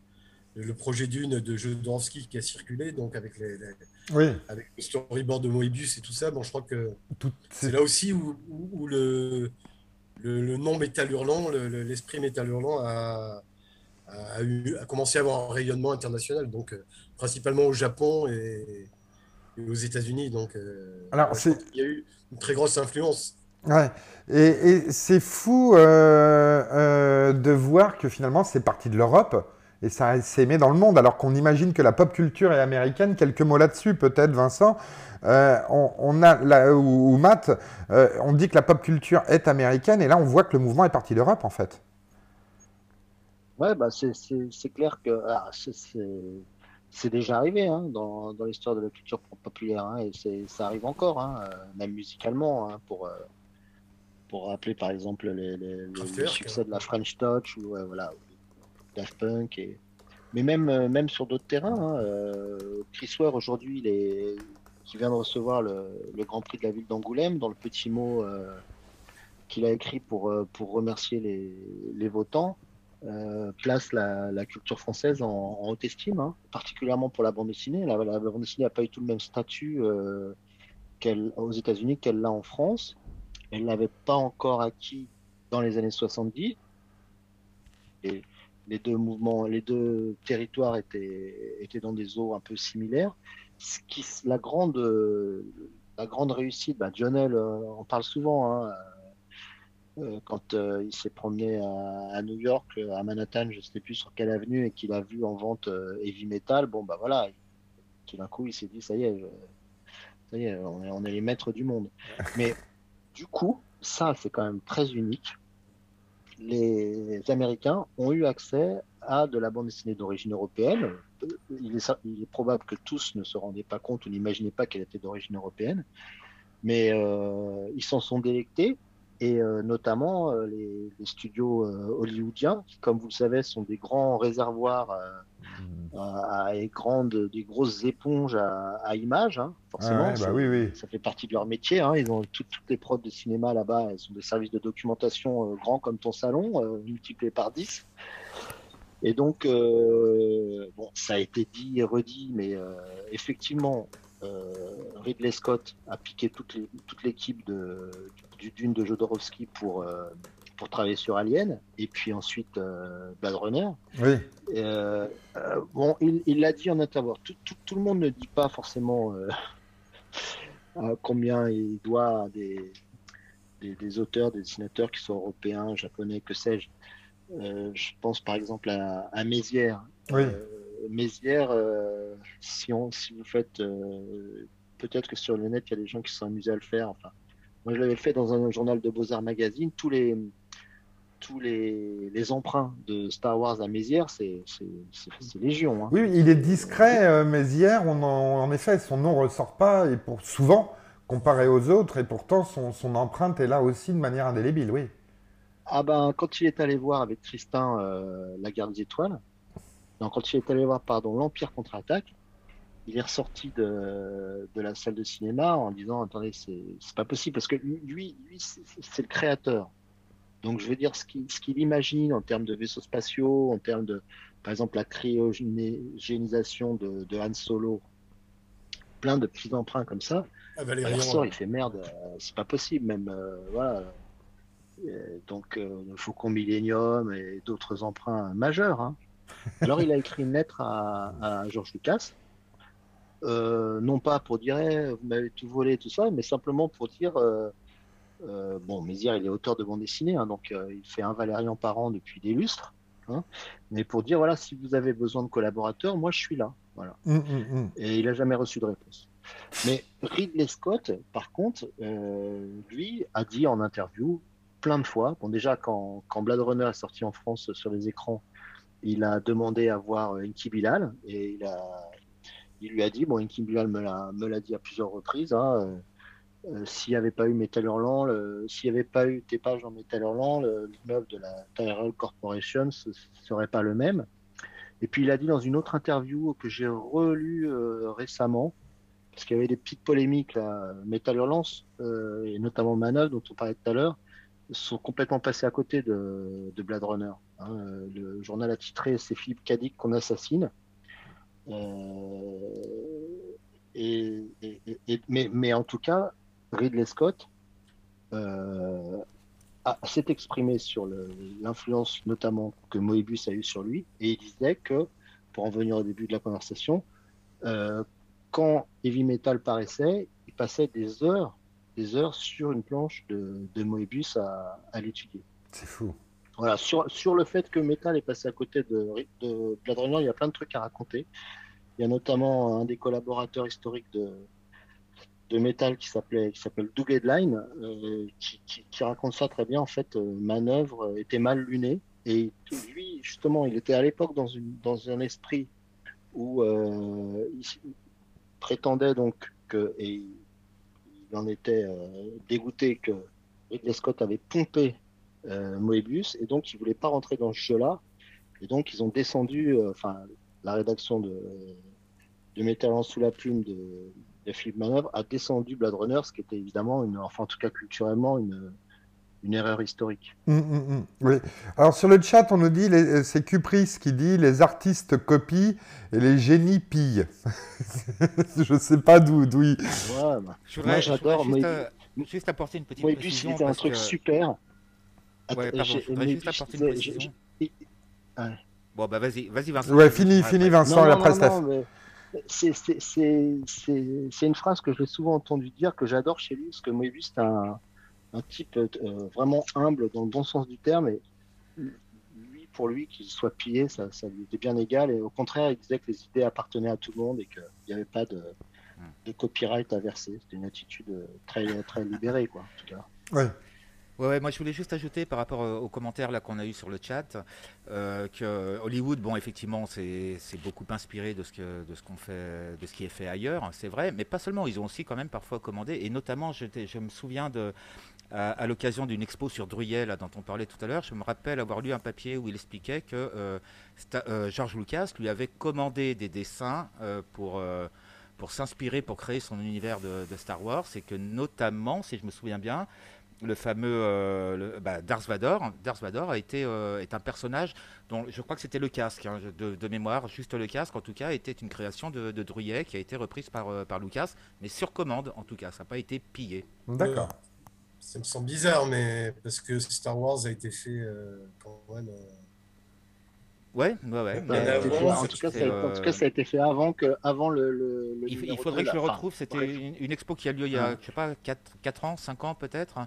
le projet Dune de Jodorowsky qui a circulé, donc avec, les, avec le storyboard de Moebius et tout ça. Bon, je crois que c'est là aussi où, le, le, nom Métal Hurlant, l'esprit Métal Hurlant a, a, eu, a commencé à avoir un rayonnement international, donc euh, principalement au Japon et, aux États-Unis. Donc, euh, Alors, il y a eu une très grosse influence. Ouais. Et, c'est fou euh, de voir que finalement c'est parti de l'Europe et ça s'est aimé dans le monde, alors qu'on imagine que la pop culture est américaine. Quelques mots là-dessus, peut-être, Vincent. Euh, on, a, là, ou, Matt, euh, on dit que la pop culture est américaine, et là, on voit que le mouvement est parti d'Europe, en fait. Ouais, bah c'est clair que ah, c'est déjà arrivé hein, dans, dans l'histoire de la culture populaire, hein, et ça arrive encore, hein, euh, même musicalement, hein, pour, pour rappeler par exemple les, le succès de la French Touch ou voilà, Daft Punk. Et... Mais même, euh, même sur d'autres terrains, hein, euh, Chris Ware aujourd'hui, qui vient de recevoir le, Grand Prix de la ville d'Angoulême, dans le petit mot euh, qu'il a écrit pour, pour remercier les, votants, place la, culture française en, haute estime, hein, particulièrement pour la bande dessinée. La, bande dessinée n'a pas eu tout le même statut aux États-Unis qu'elle l'a en France. Elle n'avait pas encore acquis dans les années 70. Et les deux mouvements, les deux territoires étaient, étaient dans des eaux un peu similaires. Ce qui, la, grande, la grande réussite, bah on euh, parle souvent, hein, euh, quand euh, il s'est promené à, New York, à Manhattan, je ne sais plus sur quelle avenue, et qu'il a vu en vente heavy metal, bon bah voilà, tout d'un coup il s'est dit ça y est, on est les maîtres du monde. Mais du coup, ça c'est quand même très unique les Américains ont eu accès à de la bande dessinée d'origine européenne. Il est, probable que tous ne se rendaient pas compte ou n'imaginaient pas qu'elle était d'origine européenne, mais euh, ils s'en sont délectés et euh, notamment euh, les, studios euh, hollywoodiens, qui, comme vous le savez, sont des grands réservoirs mmh. à, grandes, des grosses éponges à, images. Hein, forcément, bah oui, oui. ça fait partie de leur métier. Hein, ils ont toutes les prods de cinéma là-bas. Elles sont des services de documentation grands comme ton salon, multipliés par 10. Et donc, bon, ça a été dit et redit, mais effectivement, Ridley Scott a piqué toute l'équipe de, du Dune de Jodorowsky pour, euh, pour travailler sur Alien, et puis ensuite euh, Blade Runner. Oui. Euh, bon, il l'a dit en interview. Tout, tout, le monde ne dit pas forcément combien il doit des, des, auteurs, des dessinateurs qui sont européens, japonais, que sais-je. je pense par exemple à, à Mézières. Oui. Mézières, si, on, si vous faites peut-être que sur le net, il y a des gens qui sont amusés à le faire. Enfin, moi, je l'avais fait dans un journal de Beaux-Arts Magazine. Tous les, tous les, les, emprunts de Star Wars à Mézières, c'est légion. Hein. Oui, il est discret, euh, Mézières. On en, effet, son nom ne ressort pas, et pour souvent, comparé aux autres, et pourtant, son, son, empreinte est là aussi de manière indélébile, oui. Ah ben, quand il est allé voir avec Tristan euh, La Garde des Étoiles, non, quand il est allé voir, pardon, l'Empire contre-attaque, il est ressorti de, de, la salle de cinéma en disant attendez c'est pas possible parce que lui lui c'est le créateur Donc, je veux dire, ce qu'il imagine en termes de vaisseaux spatiaux, en termes de, par exemple, la cryogénisation de, de Han Solo, plein de petits emprunts comme ça. Ah, il sort, il fait merde, euh, c'est pas possible, même. Euh, voilà. donc, euh, Faucon Millennium et d'autres emprunts majeurs. Hein. Alors, il a écrit une lettre à, à George Lucas, non pas pour dire eh, vous m'avez tout volé, tout ça, mais simplement pour dire euh, bon, Mézières, il est auteur de bande dessinée, hein, donc euh, il fait un Valérian par an depuis des lustres. Hein. mais pour dire, voilà, si vous avez besoin de collaborateurs, moi je suis là. Voilà. Mmh, mmh, mmh. Et il n'a jamais reçu de réponse. Mais Ridley Scott, par contre, euh, lui, a dit en interview plein de fois, bon déjà quand, quand Blade Runner est sorti en France sur les écrans, il a demandé à voir Inky Bilal et il, lui a dit, bon, Inky Bilal me l'a dit à plusieurs reprises, hein, euh, s'il n'y avait pas eu Metal Hurlant, s'il n'y avait pas eu tes en Metal Hurlant, l'immeuble de la Tyrell Corporation ne serait pas le même. Et puis il a dit dans une autre interview que j'ai relue euh, récemment, parce qu'il y avait des petites polémiques là, Metal Hurlant, euh, et notamment Manœuvre dont on parlait tout à l'heure, sont complètement passés à côté de, Blade Runner. Hein. Le journal a titré C'est Philippe Cadic qu'on assassine. et, mais, en tout cas, Ridley Scott euh, s'est exprimé sur l'influence notamment que Moebius a eu sur lui, et il disait que, pour en venir au début de la conversation, euh, quand Heavy Metal paraissait, il passait des heures, des heures sur une planche de, Moebius à, l'étudier. C'est fou. Voilà, sur, sur le fait que Metal est passé à côté de, de Blade Runner, il y a plein de trucs à raconter. Il y a notamment un des collaborateurs historiques de, de métal qui s'appelait qui s'appelle Doug Headline euh, qui, raconte ça très bien en fait euh, manœuvre était mal lunée et lui justement il était à l'époque dans une dans un esprit où euh, il prétendait donc que et il en était dégoûté que Ridley Scott avait pompé Moebius et donc il voulait pas rentrer dans ce jeu là et donc ils ont descendu enfin la rédaction de de Metal en sous la plume de de Philippe Manœuvre a descendu Blade Runner, ce qui était évidemment, une, enfin en tout cas culturellement, une, une erreur historique. Hum, hum. oui. Alors sur le chat, on nous dit, c'est Cupris qui dit les artistes copient et les génies pillent. je ne sais pas d'où il... Ouais, bah, moi j'adore. Juste, euh, juste, apporter une petite précision. c'était un truc super. Ouais, pardon, je voudrais juste apporter une précision. Bon, bah vas-y, vas-y Vincent. Ouais, fini, fini Vincent, la presse c'est une phrase que j'ai souvent entendu dire, que j'adore chez lui, parce que Moebius, c'est un, un, type euh, vraiment humble dans le bon sens du terme. Et lui, pour lui, qu'il soit pillé, ça, ça, lui était bien égal. Et au contraire, il disait que les idées appartenaient à tout le monde et qu'il n'y avait pas de, hmm. de, copyright à verser. C'était une attitude euh, très, très libérée, quoi, en tout cas. Ouais. Ouais, moi je voulais juste ajouter par rapport aux commentaires là qu'on a eu sur le chat euh, que Hollywood, bon effectivement c'est beaucoup inspiré de ce que de ce qu'on fait, de ce qui est fait ailleurs, c'est vrai, mais pas seulement, ils ont aussi quand même parfois commandé et notamment je, je me souviens de à, l'occasion d'une expo sur Druyel dont on parlait tout à l'heure, je me rappelle avoir lu un papier où il expliquait que euh, euh, George Lucas lui avait commandé des dessins pour pour s'inspirer pour créer son univers de, Star Wars, et que notamment, si je me souviens bien, le fameux euh, bah, Darth Vador. Darth Vador a été, euh, est un personnage dont je crois que c'était le casque, hein, de, mémoire, juste le casque en tout cas, était une création de, de Druyet qui a été reprise euh, par Lucas, mais sur commande en tout cas, ça n'a pas été pillé. D'accord. Ça me semble bizarre, mais parce que Star Wars a été fait quand même. Ouais, ouais, ouais. en, tout cas, ça, a été fait avant, que, avant le. le, il, faudrait que je le retrouve. C'était une, expo qui a lieu il y a, je sais pas, 4, 4 ans, 5 ans peut-être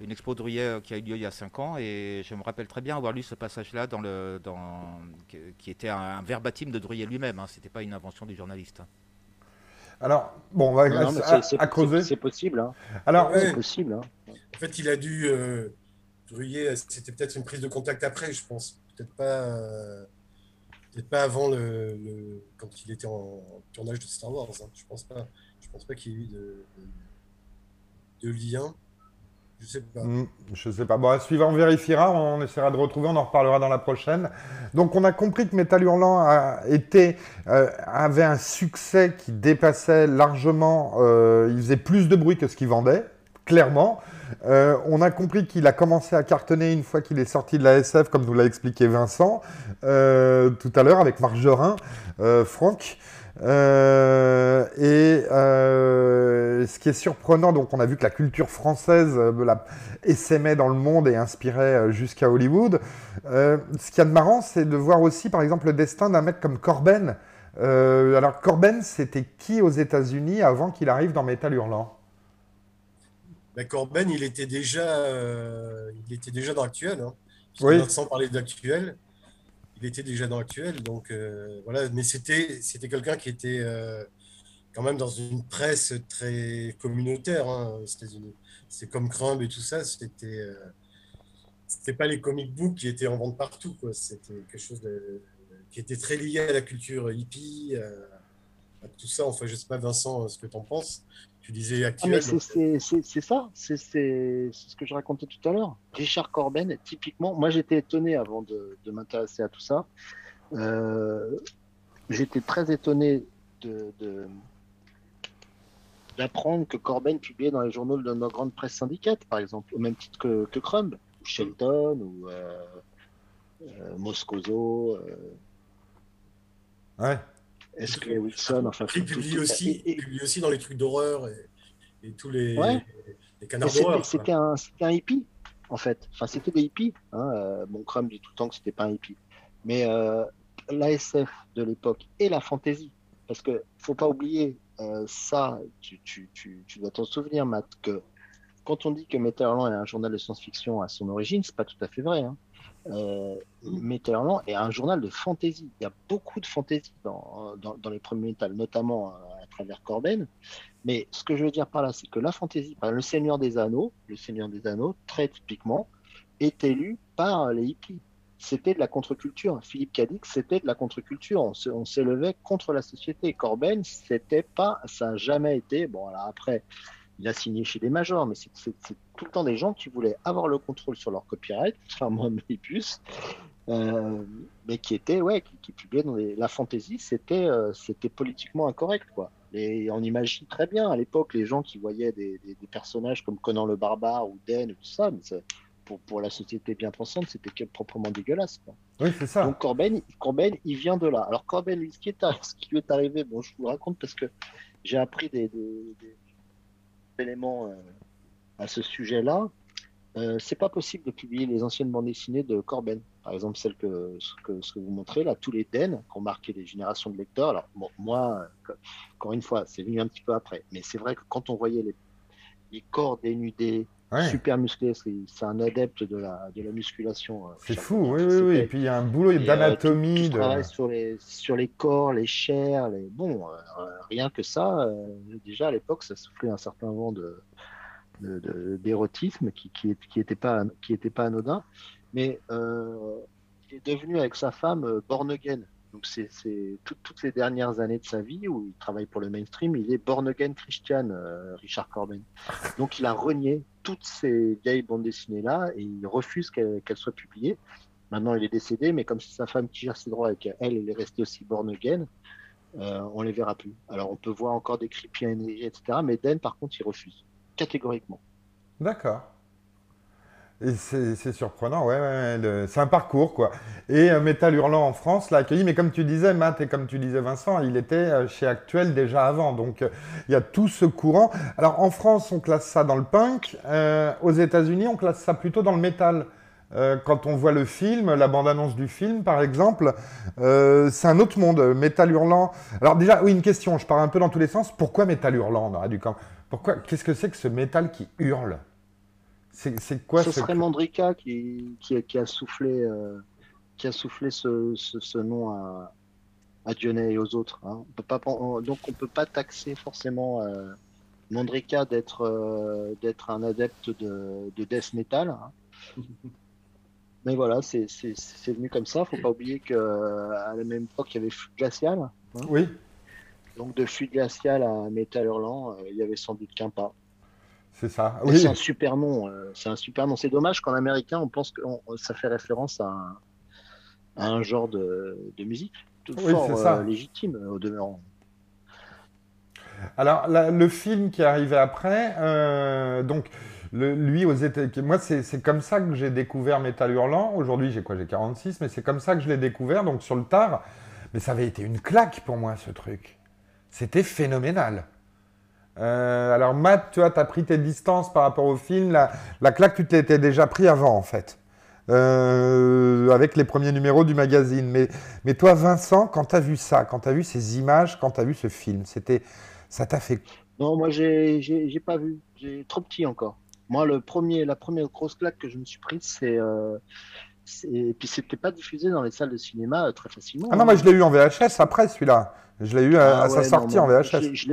une expo de euh, qui a eu lieu il y a 5 ans et je me rappelle très bien avoir lu ce passage-là dans le, dans, qui était un, verbatim de Druyet lui-même, hein, c'était pas une invention du journaliste. Alors, bon, on va à, creuser. C'est possible. Hein. Alors, c'est possible. Hein. En fait, il a dû. Euh, c'était peut-être une prise de contact après, je pense. Peut-être pas. Euh, peut-être pas avant le, quand il était en, tournage de Star Wars. Hein. Je pense pas. Je pense pas qu'il y ait eu de, lien. Je sais pas. Hmm, je sais pas. Bon, à suivre, on vérifiera, on essaiera de retrouver, on en reparlera dans la prochaine. Donc, on a compris que Metal Hurlant euh, avait un succès qui dépassait largement, euh, il faisait plus de bruit que ce qu'il vendait clairement. Euh, on a compris qu'il a commencé à cartonner une fois qu'il est sorti de la SF, comme nous l'a expliqué Vincent euh, tout à l'heure avec Margerin, euh, Franck. Euh, et ce qui est surprenant, donc on a vu que la culture française euh, essaimait dans le monde et inspirait jusqu'à Hollywood. Ce qu'il y de marrant, c'est de voir aussi, par exemple, le destin d'un mec comme Corben. Alors Corben, c'était qui aux États-Unis avant qu'il arrive dans Metal Hurlant? Ben, Corben, il était déjà, euh, il était déjà dans Actuel. Hein. Oui. Sans parler d'Actuel, il était déjà dans Actuel. Donc euh, voilà, mais c'était, c'était quelqu'un qui était euh, quand même dans une presse très communautaire hein, aux États-Unis. C'est comme Crumb et tout ça. C'était, c'était pas les comic books qui étaient en vente partout. Quoi. C'était quelque chose de, qui était très lié à la culture hippie, à, à tout ça. Enfin, je sais pas, Vincent, ce que tu en penses. Tu disais Ah, Actuel. mais c'est- ça, c'est ce que je racontais tout à l'heure. Richard Corben, typiquement, moi j'étais étonné avant de, de m'intéresser à tout ça. Euh, j'étais très étonné de, de- d'apprendre que Corben publiait dans les journaux de nos grandes presses syndicates, par exemple, au même titre que, que Crumb, ou Shelton, ou euh, euh, Moscoso, euh, Ouais. S.K. Wilson, enfin. Il publie aussi, et- publie aussi dans les trucs d'horreur et, et tous les, Ouais. les canards d'horreur. c'était un, hippie, en fait. Enfin, c'était des hippies. Hein. Euh, Bon, Crumb dit tout le temps que c'était pas un hippie. Mais euh, l'ASF de l'époque et la fantasy, parce que faut pas oublier euh, ça, tu, tu, tu, tu dois t'en souvenir, Matt, que quand on dit que Metal Hurlant est un journal de science-fiction à son origine, c'est pas tout à fait vrai. Hein. Euh, Metal est un journal de fantasy. Il y a beaucoup de fantasy dans, les premiers Metal, notamment euh, à travers Corben. Mais ce que je veux dire par là, c'est que la fantasy, par le Seigneur des Anneaux, le Seigneur des Anneaux, très typiquement, est élu par les hippies. C'était de la contre-culture. Philippe Cadix, c'était de la contre-culture. On s'élevait contre la société. Corben, c'était pas, ça n'a jamais été. Bon, alors après, il a signé chez des majors, mais c'est tout le temps des gens qui voulaient avoir le contrôle sur leur copyright, contrairement à Mélius, euh, mais qui étaient, ouais, qui, qui publiaient dans les- la fantasy, c'était euh, c'était politiquement incorrect, quoi. Et on imagine très bien à l'époque les gens qui voyaient des, des- des personnages comme Conan le barbare ou Den, tout ça, mais ça- pour, pour la société bien pensante, c'était proprement dégueulasse. Quoi. Oui, c'est ça. Donc Corben, Corben, il vient de là. Alors Corben, lui, ce qui, est, ar- ce qui lui est arrivé, bon, je vous le raconte parce que j'ai appris des, des- des éléments euh, à ce sujet-là. Euh, c'est pas possible de publier les anciennes bandes dessinées de Corben. Par exemple, celle que que vous montrez là, tous les Den qui ont marqué les générations de lecteurs. Alors moi, encore une fois, c'est venu un petit peu après. Mais c'est vrai que quand on voyait les, les corps dénudés, Ouais. super musclés, c'est un adepte de la, de la musculation. euh, C'est fou, oui, oui, oui. Et puis il y a un boulot euh, d'anatomie. tout de... travail sur les, sur les corps, les chairs, les... bon, euh, rien que ça, euh, déjà à l'époque, ça soufflait un certain vent de, de- de- d'érotisme qui, qui, qui était pas, qui était pas anodin, mais euh, il est devenu avec sa femme euh, born again. Donc c'est, c'est tout- toutes les dernières années de sa vie où il travaille pour le mainstream, il est born again Christian, euh, Richard Corben. Donc il a renié toutes ces vieilles bandes dessinées là et il refuse qu'elles, soient publiées. Maintenant, il est décédé, mais comme c'est sa femme qui gère ses droits et qu'elle, elle est restée aussi born again, euh, on les verra plus. Alors, on peut voir encore des creepy etc. Mais Den, par contre, il refuse. Catégoriquement. D'accord. C'est surprenant, ouais, c'est un parcours, quoi. Et euh, Metal Hurlant en France l'a accueilli, mais comme tu disais, Matt, et comme tu disais, Vincent, il était euh, chez Actuel déjà avant, donc euh, il y a tout ce courant. Alors en France, on classe ça dans le punk, euh, aux États-Unis, on classe ça plutôt dans le métal. Quand on voit le film, la bande-annonce du film, par exemple, c'est un autre monde, Metal Hurlant. Alors déjà, oui, une question, je pars un peu dans tous les sens. Pourquoi Metal Hurlant, dans du camp Pourquoi Qu'est-ce que c'est que ce métal qui hurle? C'est c'est quoi ce serait Mandrika qui, qui, qui a soufflé, euh, qui a soufflé ce, ce, ce nom à, à Dionnet et aux autres. hein. On peut pas, on- donc, on peut pas taxer forcément euh, Mandrika d'être euh, d'être un adepte de, de death metal. hein. Mais voilà, c'est venu comme ça. Faut pas oublier qu'à la même époque, il y avait Flux Glacial. Oui, Donc de Flux Glacial à Metal Hurlant, euh, il y avait sans doute qu'un pas. C'est ça. Oui, C'est un super nom. euh, c'est un super nom. C'est dommage qu'en américain, on pense que on- ça fait référence à un, à un genre de, de musique tout Oui, fort c'est ça. euh, légitime euh, au demeurant. Alors, le film qui est arrivé après, euh, donc, lui, aux États moi, c'est comme ça que j'ai découvert Métal Hurlant. Aujourd'hui, j'ai quoi J'ai 46, mais c'est comme ça que je l'ai découvert, donc sur le tard. Mais ça avait été une claque pour moi, ce truc. C'était phénoménal. Euh, alors, Matt, tu vois, as pris tes distances par rapport au film. La, la claque, tu t'étais déjà pris avant, en fait. Euh, avec les premiers numéros du magazine. Mais, mais toi, Vincent, quand tu as vu ça, quand tu as vu ces images, quand tu as vu ce film, c'était, ça t'a fait Non, moi, j'ai, j'ai, pas vu. J'ai trop petit encore. Moi, le premier, la première grosse claque que je me suis prise, c'est. Euh, et puis, c'était pas diffusé dans les salles de cinéma très facilement. Ah non, moi, hein. je l'ai eu en VHS après celui-là. Je l'ai eu à, ah sa sortie en VHS. Je,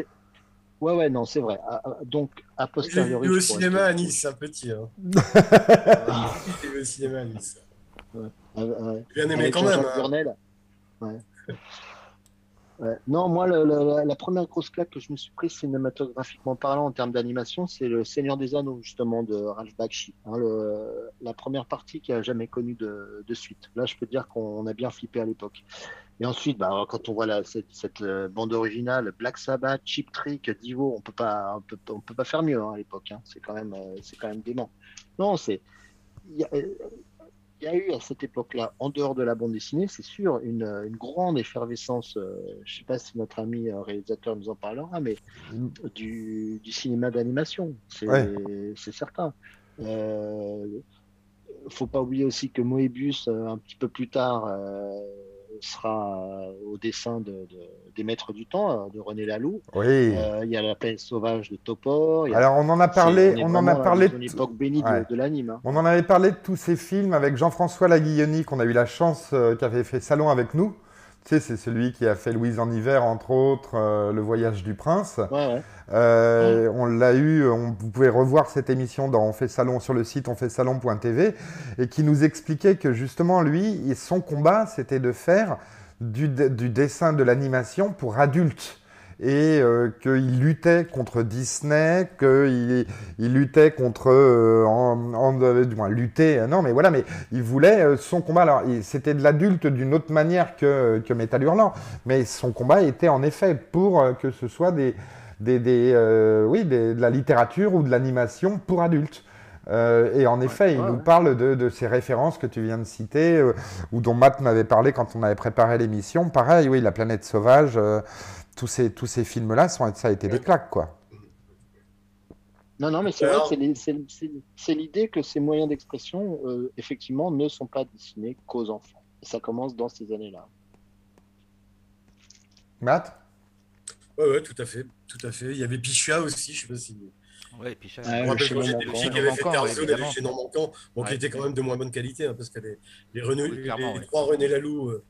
Ouais, ouais, non, c'est vrai. Ah, ah, donc, a posteriori. J'ai vu au cinéma à Nice, un petit. Hein. J'ai vu au cinéma à Nice. Ouais. Ouais, Bien aimé quand même. Hein. Ouais. Non, moi, la première grosse claque que je me suis prise cinématographiquement parlant en termes d'animation, c'est le Seigneur des Anneaux, justement, de Ralph Bakshi. Hein, la première partie qui a jamais connu de, suite. Là, je peux dire qu'on a bien flippé à l'époque. Et ensuite, bah, quand on voit la, cette, euh, bande originale, Black Sabbath, Chip Trick, Divo, on peut pas, on peut, on peut pas faire mieux hein, à l'époque. Hein. C'est quand même, euh, c'est quand même dément. Non, c'est, il y a eu à cette époque-là, en dehors de la bande dessinée, c'est sûr, une, une, grande effervescence, euh, je ne sais pas si notre ami euh, réalisateur nous en parlera, mais mm. du, du cinéma d'animation, c'est certain. Il euh, ne faut pas oublier aussi que Moebius, un petit peu plus tard, sera euh, au dessin de, des Maîtres du Temps euh, de René Laloux. Oui. Euh, il y a la planète sauvage de Topor. Alors on en a parlé, on, en a parlé. Une époque bénie de, l'anime. Hein. On en avait parlé de tous ces films avec Jean-François Laguilloni qu'on a eu la chance, qui avait fait salon avec nous c'est celui qui a fait Louise en hiver, entre autres, euh, Le voyage du prince. Euh, on l'a eu, on, vous pouvez revoir cette émission dans On fait salon sur le site onfaitsalon.tv et qui nous expliquait que justement, lui, son combat, c'était de faire du dessin de l'animation pour adultes et euh, qu'il luttait contre Disney, qu'il il luttait contre, euh, en, en, du moins luttait, euh, non mais voilà, mais il voulait son combat. Alors c'était de l'adulte d'une autre manière que que Metal Hurlant, mais son combat était en effet pour que ce soit des des, des oui de la littérature ou de l'animation pour adultes. et en effet, il nous parle de, de, ces références que tu viens de citer, ou dont Matt m'avait parlé quand on avait préparé l'émission. Pareil, oui, La planète sauvage, tous ces, tous ces films-là, ça a été des claques, quoi. Non, non, mais c'est vrai, c'est l'idée que ces moyens d'expression, euh, effectivement, ne sont pas destinés qu'aux enfants. ça commence dans ces années-là. Matt? Oui, ouais, tout à fait, tout à fait. Il y avait Picha aussi, je sais pas si. Ouais, Picha. Ah, je rappelle quand j'étais petit qui avait fait Tarzan, avait chez Normandcan, bon, qui était quand même de moins bonne qualité, hein, parce que les, les, les, trois René Laloux. Euh,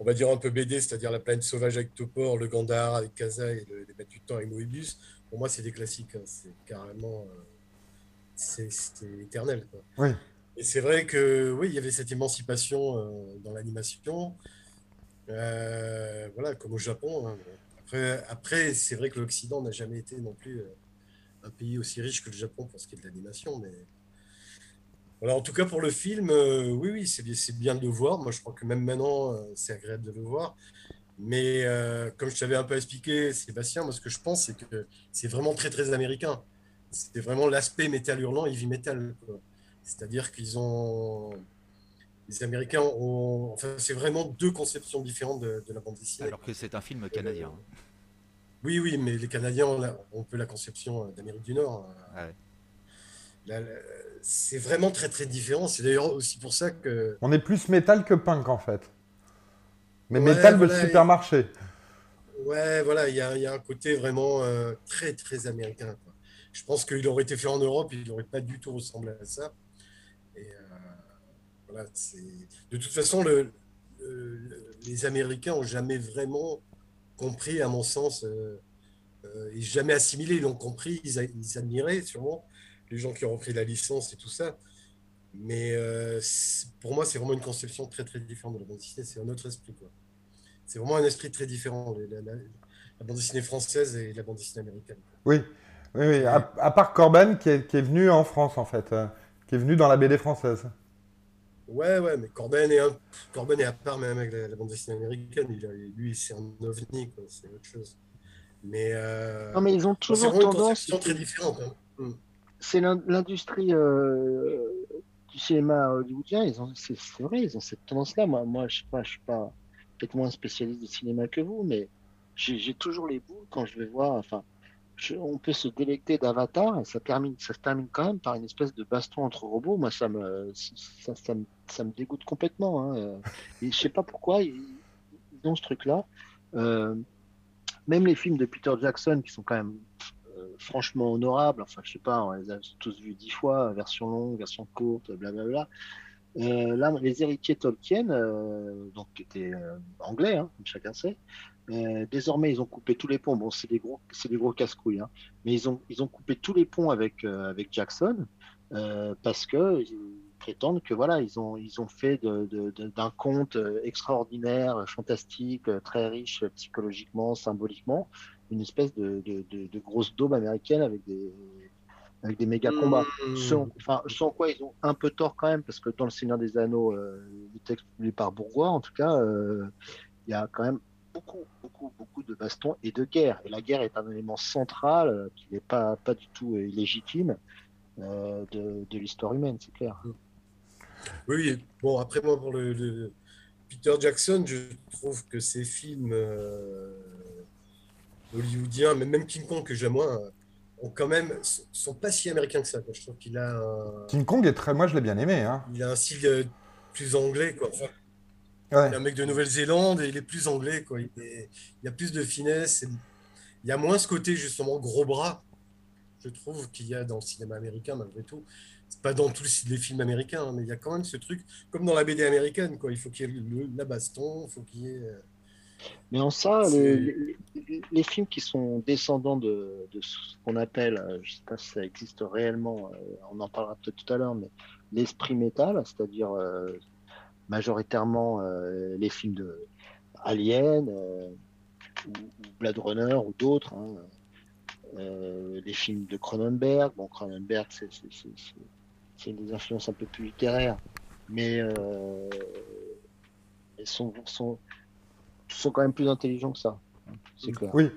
on va dire un peu BD, c'est-à-dire La planète sauvage avec Topor, Le Gandhar avec Kaza et le, Les Maîtres du Temps avec Moebius, pour moi, c'est des classiques. Hein. C'est carrément. Euh, c'est éternel. Oui. Et c'est vrai que, oui, il y avait cette émancipation euh, dans l'animation. Euh, voilà, comme au Japon. Hein. Après, après c'est vrai que l'Occident n'a jamais été non plus un pays aussi riche que le Japon pour ce qui est de l'animation, mais en tout cas, pour le film, euh, oui, oui, c'est bien de le voir. Moi, je crois que même maintenant, euh, c'est agréable de le voir. Mais euh, comme je t'avais un peu expliqué, Sébastien, moi, ce que je pense, c'est que c'est vraiment très, très américain. C'est vraiment l'aspect métal hurlant, heavy metal. C'est-à-dire qu'ils ont. Les Américains ont. Enfin, c'est vraiment deux conceptions différentes de, la bande dessinée. Alors que c'est un film canadien. oui, oui, mais les Canadiens ont, on peut la conception d'Amérique du Nord. Ah ouais c'est vraiment très très différent. C'est d'ailleurs aussi pour ça que. On est plus métal que punk en fait. Mais métal voilà, de supermarché. Ouais, voilà, il y, a, un côté vraiment euh, très très américain. Je pense qu'il aurait été fait en Europe, il n'aurait pas du tout ressemblé à ça. Et euh, voilà, de toute façon, le, les Américains ont jamais vraiment compris, à mon sens, euh, et jamais assimilé. Ils l'ont compris, ils, ils admiraient sûrement, les gens qui ont repris la licence et tout ça. Mais euh, pour moi, c'est vraiment une conception très très différente de la bande dessinée. C'est un autre esprit. C'est vraiment un esprit très différent, la, bande dessinée française et la bande dessinée américaine. Oui, oui, oui. À, part Corben qui est, venu en France en fait, euh, qui est venu dans la BD française. Ouais, ouais, mais Corben est, un... Corben est à part même avec la, bande dessinée américaine. Il lui, c'est un ovni, c'est autre chose. Mais, euh, non, mais ils ont toujours c'est tendance. très différente. Hein. Mm. C'est l'industrie euh, du cinéma hollywoodien. C'est, vrai, ils ont cette tendance-là. Moi, je je suis pas peut-être moins spécialiste de cinéma que vous, mais j'ai, toujours les bouts quand je vais voir. Enfin, on peut se délecter d'Avatar ça termine, ça se termine quand même par une espèce de baston entre robots. Moi, ça me, ça, ça, me, ça me, dégoûte complètement. Hein. Et je sais pas pourquoi ils, ont ce truc-là. Euh, même les films de Peter Jackson qui sont quand même euh, franchement honorables. Enfin, je sais pas, on les a tous vus dix fois, version longue, version courte, blablabla. Euh, là, les héritiers Tolkien, euh, donc qui étaient euh, anglais, hein, comme chacun sait, désormais ils ont coupé tous les ponts. Bon, c'est des gros, c'est des gros casse-couilles, hein, mais ils ont ils ont coupé tous les ponts avec avec Jackson parce que ils prétendent que voilà, ils ont ils ont fait d'un conte extraordinaire, fantastique, très riche psychologiquement, symboliquement, une espèce de, de grosse daube américaine avec des avec des méga combats. Mmh. enfin, sans quoi ils ont un peu tort quand même, parce que dans le Seigneur des Anneaux, euh, le texte publié par Bourgois, en tout cas, euh, il y a quand même beaucoup, beaucoup, beaucoup de bastons et de guerre. Et la guerre est un élément central euh, qui n'est pas, pas du tout illégitime de, de l'histoire humaine, c'est clair. Oui, bon, après moi, pour le, Peter Jackson, je trouve que ces films hollywoodiens, mais même King Kong que j'aime moins, ont quand même sont pas si américains que ça. Je trouve qu'il a un... King Kong est très, moi je l'ai bien aimé. Hein. Il a un style euh, plus anglais quoi. Enfin, Il est un mec de Nouvelle-Zélande et il est plus anglais quoi. Il, y a plus de finesse. Il y a moins ce côté justement gros bras. Je trouve qu'il y a dans le cinéma américain malgré tout. C'est pas dans tous les films américains, hein, mais il y a quand même ce truc comme dans la BD américaine quoi. Il faut qu'il y ait la baston, il faut qu'il y ait euh, mais en ça, les, films qui sont descendants de, ce qu'on appelle, euh, je ne sais pas si ça existe réellement, euh, on en parlera peut-être tout à l'heure, mais l'esprit métal, c'est-à-dire euh, majoritairement les films de Alien ou, Blade Runner ou d'autres, hein, les films de Cronenberg. Bon, Cronenberg, c'est des influences un peu plus littéraires, mais sont, sont sont quand même plus intelligents que ça. C'est clair. Oui.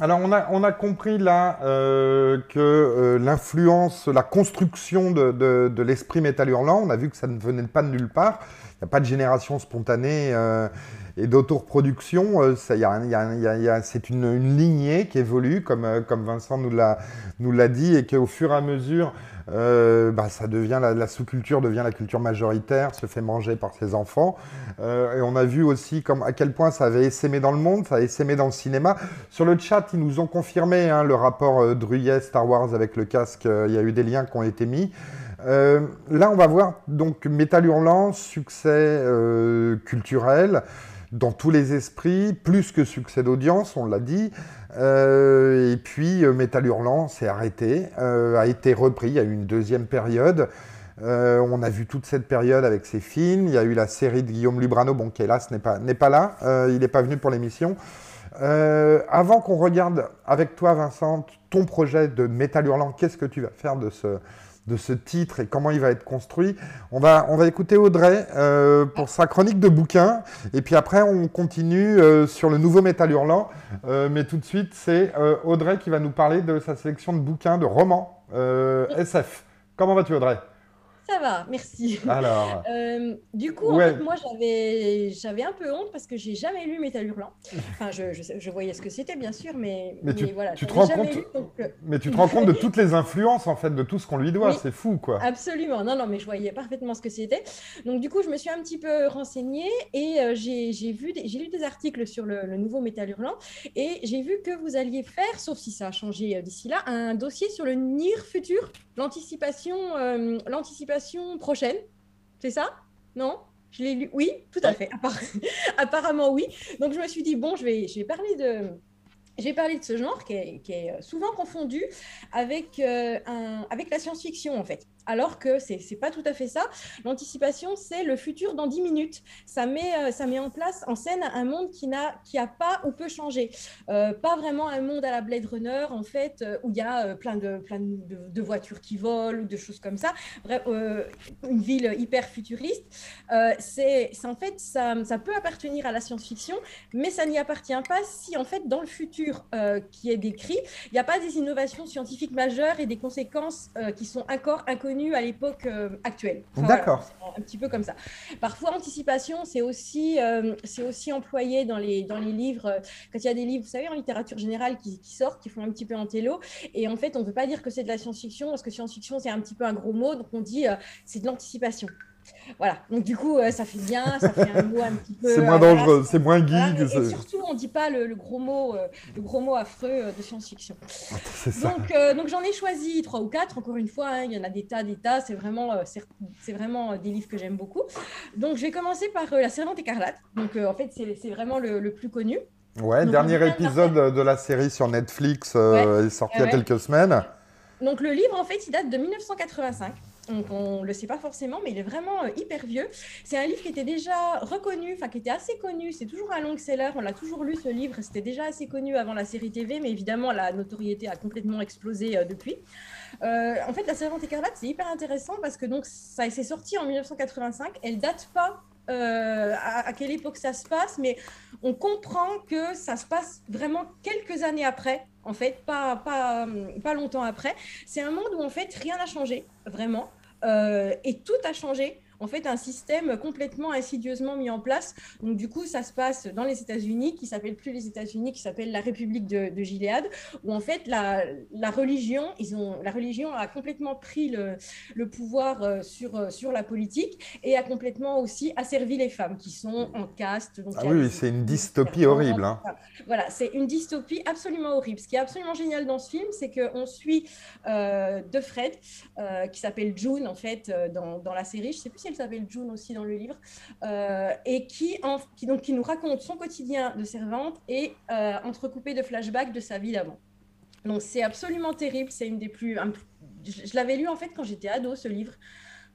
Alors on a, on a compris là euh, que euh, l'influence, la construction de, de, l'esprit métal hurlant, on a vu que ça ne venait pas de nulle part. Il n'y a pas de génération spontanée euh, et d'autoreproduction. c'est une, lignée qui évolue, comme, comme Vincent nous l'a dit, et qu'au fur et à mesure euh, bah, ça devient la, sous-culture devient la culture majoritaire, se fait manger par ses enfants. Euh, et on a vu aussi comme, à quel point ça avait essaimé dans le monde, ça a essaimé dans le cinéma. Sur le chat, ils nous ont confirmé hein, le rapport euh, Druyet Star Wars avec le casque. Il y a eu des liens qui ont été mis. là, on va voir donc Métal Hurlant, succès culturel dans tous les esprits, plus que succès d'audience, on l'a dit. Euh, et puis euh, Métal Hurlant s'est arrêté, euh, a été repris, il y a eu une deuxième période. on a vu toute cette période avec ses films. Il y a eu la série de Guillaume Lubrano, bon, qui hélas n'est pas, n'est pas là, il n'est pas venu pour l'émission. avant qu'on regarde avec toi, Vincent, ton projet de Métal Hurlant, qu'est-ce que tu vas faire de ce, de ce titre et comment il va être construit. On va, on va écouter Audrey euh, pour sa chronique de bouquin. Et puis après, on continue euh, sur le nouveau métal hurlant. Euh, mais tout de suite, c'est Audrey qui va nous parler de sa sélection de bouquins, de romans SF. Comment vas-tu, Audrey? Ça va, merci. Alors. Euh, du coup, en fait, moi, j'avais, j'avais un peu honte parce que j'ai jamais lu Métal Hurlant. Enfin, je, je, voyais ce que c'était, bien sûr, mais, mais, tu, voilà. Tu te rends compte, euh, mais tu te rends compte de toutes les influences, en fait, de tout ce qu'on lui doit. C'est fou, quoi. Absolument. Non, non, mais je voyais parfaitement ce que c'était. Donc, du coup, je me suis un petit peu renseignée et euh, j'ai, j'ai, vu j'ai lu des articles sur le, le nouveau Métal Hurlant et j'ai vu que vous alliez faire, sauf si ça a changé d'ici là, un dossier sur le NIR futur, l'anticipation, l'anticipation prochaine. C'est ça? Non? Je l'ai lu Oui, tout à fait. Apparemment, oui. Donc, je me suis dit, bon, je vais, je vais parler de. J'ai parlé de ce genre qui est, souvent confondu avec, euh, un, avec la science-fiction, en fait. Alors que c'est n'est pas tout à fait ça. L'anticipation, c'est le futur dans 10 minutes. Ça met, euh, ça met en place, en scène, un monde qui n'a qui a pas ou peut changer. Euh, pas vraiment un monde à la Blade Runner, en fait, euh, où il y a plein, de, plein de, voitures qui volent ou de choses comme ça. Une ville hyper futuriste. c'est en fait, ça, ça, peut appartenir à la science-fiction, mais ça n'y appartient pas si, en fait, dans le futur qui est décrit, il n'y a pas des innovations scientifiques majeures et des conséquences qui sont encore inconnues à l'époque euh, actuelle. D'accord. un petit peu comme ça. Parfois, anticipation, c'est aussi, euh, c'est aussi employé dans les, dans les livres. Euh, quand il y a des livres, vous savez, en littérature générale qui, qui sortent, qui font un petit peu en télo. Et en fait, on ne veut pas dire que c'est de la science-fiction, parce que science-fiction, c'est un petit peu un gros mot. Donc, on dit c'est de l'anticipation. Voilà, donc du coup, ça fait bien, ça fait un mot un petit peu. C'est moins dangereux, c'est moins geek. et, surtout, on ne dit pas le, gros mot, le gros mot affreux de science-fiction. Donc, donc j'en ai choisi trois ou quatre. Encore une fois, hein, il y en a des tas, des tas. C'est vraiment, c'est vraiment des livres que j'aime beaucoup. Donc, je vais commencer par La Servante écarlate. Donc, en fait, c'est vraiment le, plus connu. Ouais, dernier épisode de la série sur Netflix est sorti il y a quelques semaines. Donc, le livre, en fait, il date de 1985 on ne le sait pas forcément, mais il est vraiment euh, hyper vieux. C'est un livre qui était déjà reconnu, enfin qui était assez connu. C'est toujours un long-seller, on l'a toujours lu ce livre. C'était déjà assez connu avant la série TV, mais évidemment la notoriété a complètement explosé euh, depuis. Euh, en fait, La Servante écarlate, c'est hyper intéressant parce que donc ça s'est sorti en 1985. Elle date pas à, quelle époque ça se passe, mais on comprend que ça se passe vraiment quelques années après, en fait, pas, pas, pas longtemps après. C'est un monde où en fait rien n'a changé, vraiment. Euh, et tout a changé en fait un système complètement insidieusement mis en place. Donc du coup, ça se passe dans les États-Unis, qui s'appelle plus les États-Unis, qui s'appelle la République de, de, Gilead, où en fait la, la, religion, ils ont, la religion a complètement pris le, le pouvoir euh, sur, euh, sur la politique et a complètement aussi asservi les femmes qui sont en caste. ah oui, c'est une dystopie horrible. Hein. Voilà, c'est une dystopie absolument horrible. Ce qui est absolument génial dans ce film, c'est qu'on suit euh, de Fred, qui s'appelle June en fait dans, dans, la série. Je sais plus si elle s'appelle June aussi dans le livre, euh, et qui, donc, qui nous raconte son quotidien de servante et euh, entrecoupé de flashbacks de sa vie d'avant. Donc c'est absolument terrible, c'est une des plus... je l'avais lu en fait quand j'étais ado, ce livre.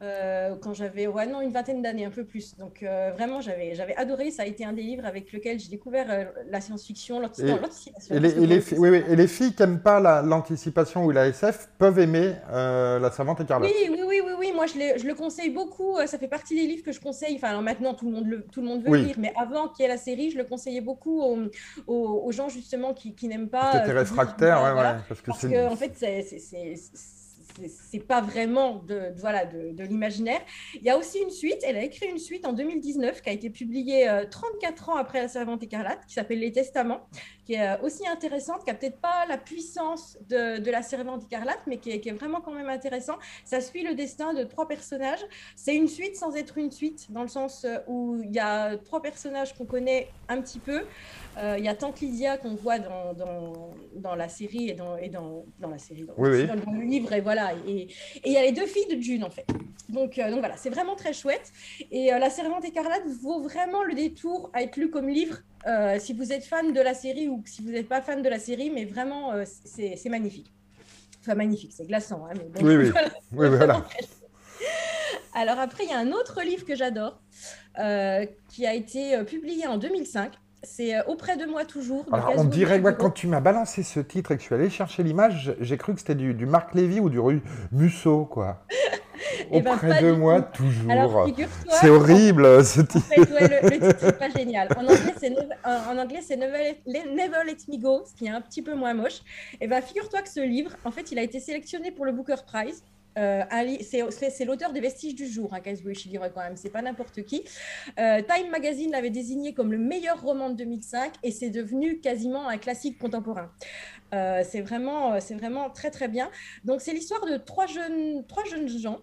Euh, quand j'avais ouais, non, une vingtaine d'années, un peu plus. Donc euh, vraiment, j'avais, j'avais adoré. Ça a été un des livres avec lequel j'ai découvert euh, la science-fiction, l'anticipation. Et, les, et, les, oui, oui, et les filles qui n'aiment pas l'anticipation ou la SF peuvent aimer La Savante écarlate. Oui, oui, oui, oui, oui. Moi, je, je, le conseille beaucoup. Ça fait partie des livres que je conseille. Enfin, alors maintenant, tout le monde, le, tout le monde veut lire, mais avant qu'il y ait la série, je le conseillais beaucoup aux, aux, gens justement qui, qui n'aiment pas. Qui étaient réfractaires, ouais, ouais, Parce que, parce que en fait, c'est c'est pas vraiment de, voilà, de, l'imaginaire. Il y a aussi une suite, elle a écrit une suite en 2019 qui a été publiée 34 euh, ans après La Servante écarlate, qui s'appelle Les Testaments, qui est euh, aussi intéressante, qui a peut-être pas la puissance de, La Servante écarlate, mais qui est, vraiment quand même intéressant. Ça suit le destin de trois personnages. C'est une suite sans être une suite, dans le sens euh, où il y a trois personnages qu'on connaît un petit peu. Il y a Tante Lydia qu'on voit dans, dans, la série et dans, et dans, dans la série, dans, dans le livre, et voilà et il y a les deux filles de June, en fait. Donc, euh, donc voilà, c'est vraiment très chouette. Et euh, La Servante écarlate vaut vraiment le détour à être lu comme livre euh, si vous êtes fan de la série ou si vous n'êtes pas fan de la série, mais vraiment, c'est magnifique. Enfin, magnifique, c'est glaçant. Hein, mais oui, oui. oui voilà. Alors après, il y a un autre livre que j'adore, qui a été publié en 2005, c'est euh, auprès de moi toujours. Alors, on dirait, moi, quand tu m'as balancé ce titre et que je suis allé chercher l'image, j'ai cru que c'était du, du, Marc Lévy ou du Rue Musso, quoi. Eh ben, auprès de moi toujours. C'est horrible ce titre. le, titre n'est pas génial. En anglais, c'est Never, Never, Let Me Go, ce qui est un petit peu moins moche. Et eh ben, figure-toi que ce livre, en fait, il a été sélectionné pour le Booker Prize. Euh, c'est l'auteur des Vestiges du jour, hein, je dirais quand même, c'est pas n'importe qui. Euh, Time Magazine l'avait désigné comme le meilleur roman de 2005 et c'est devenu quasiment un classique contemporain. Euh, c'est vraiment, vraiment très très bien. Donc c'est l'histoire de trois jeunes, trois jeunes gens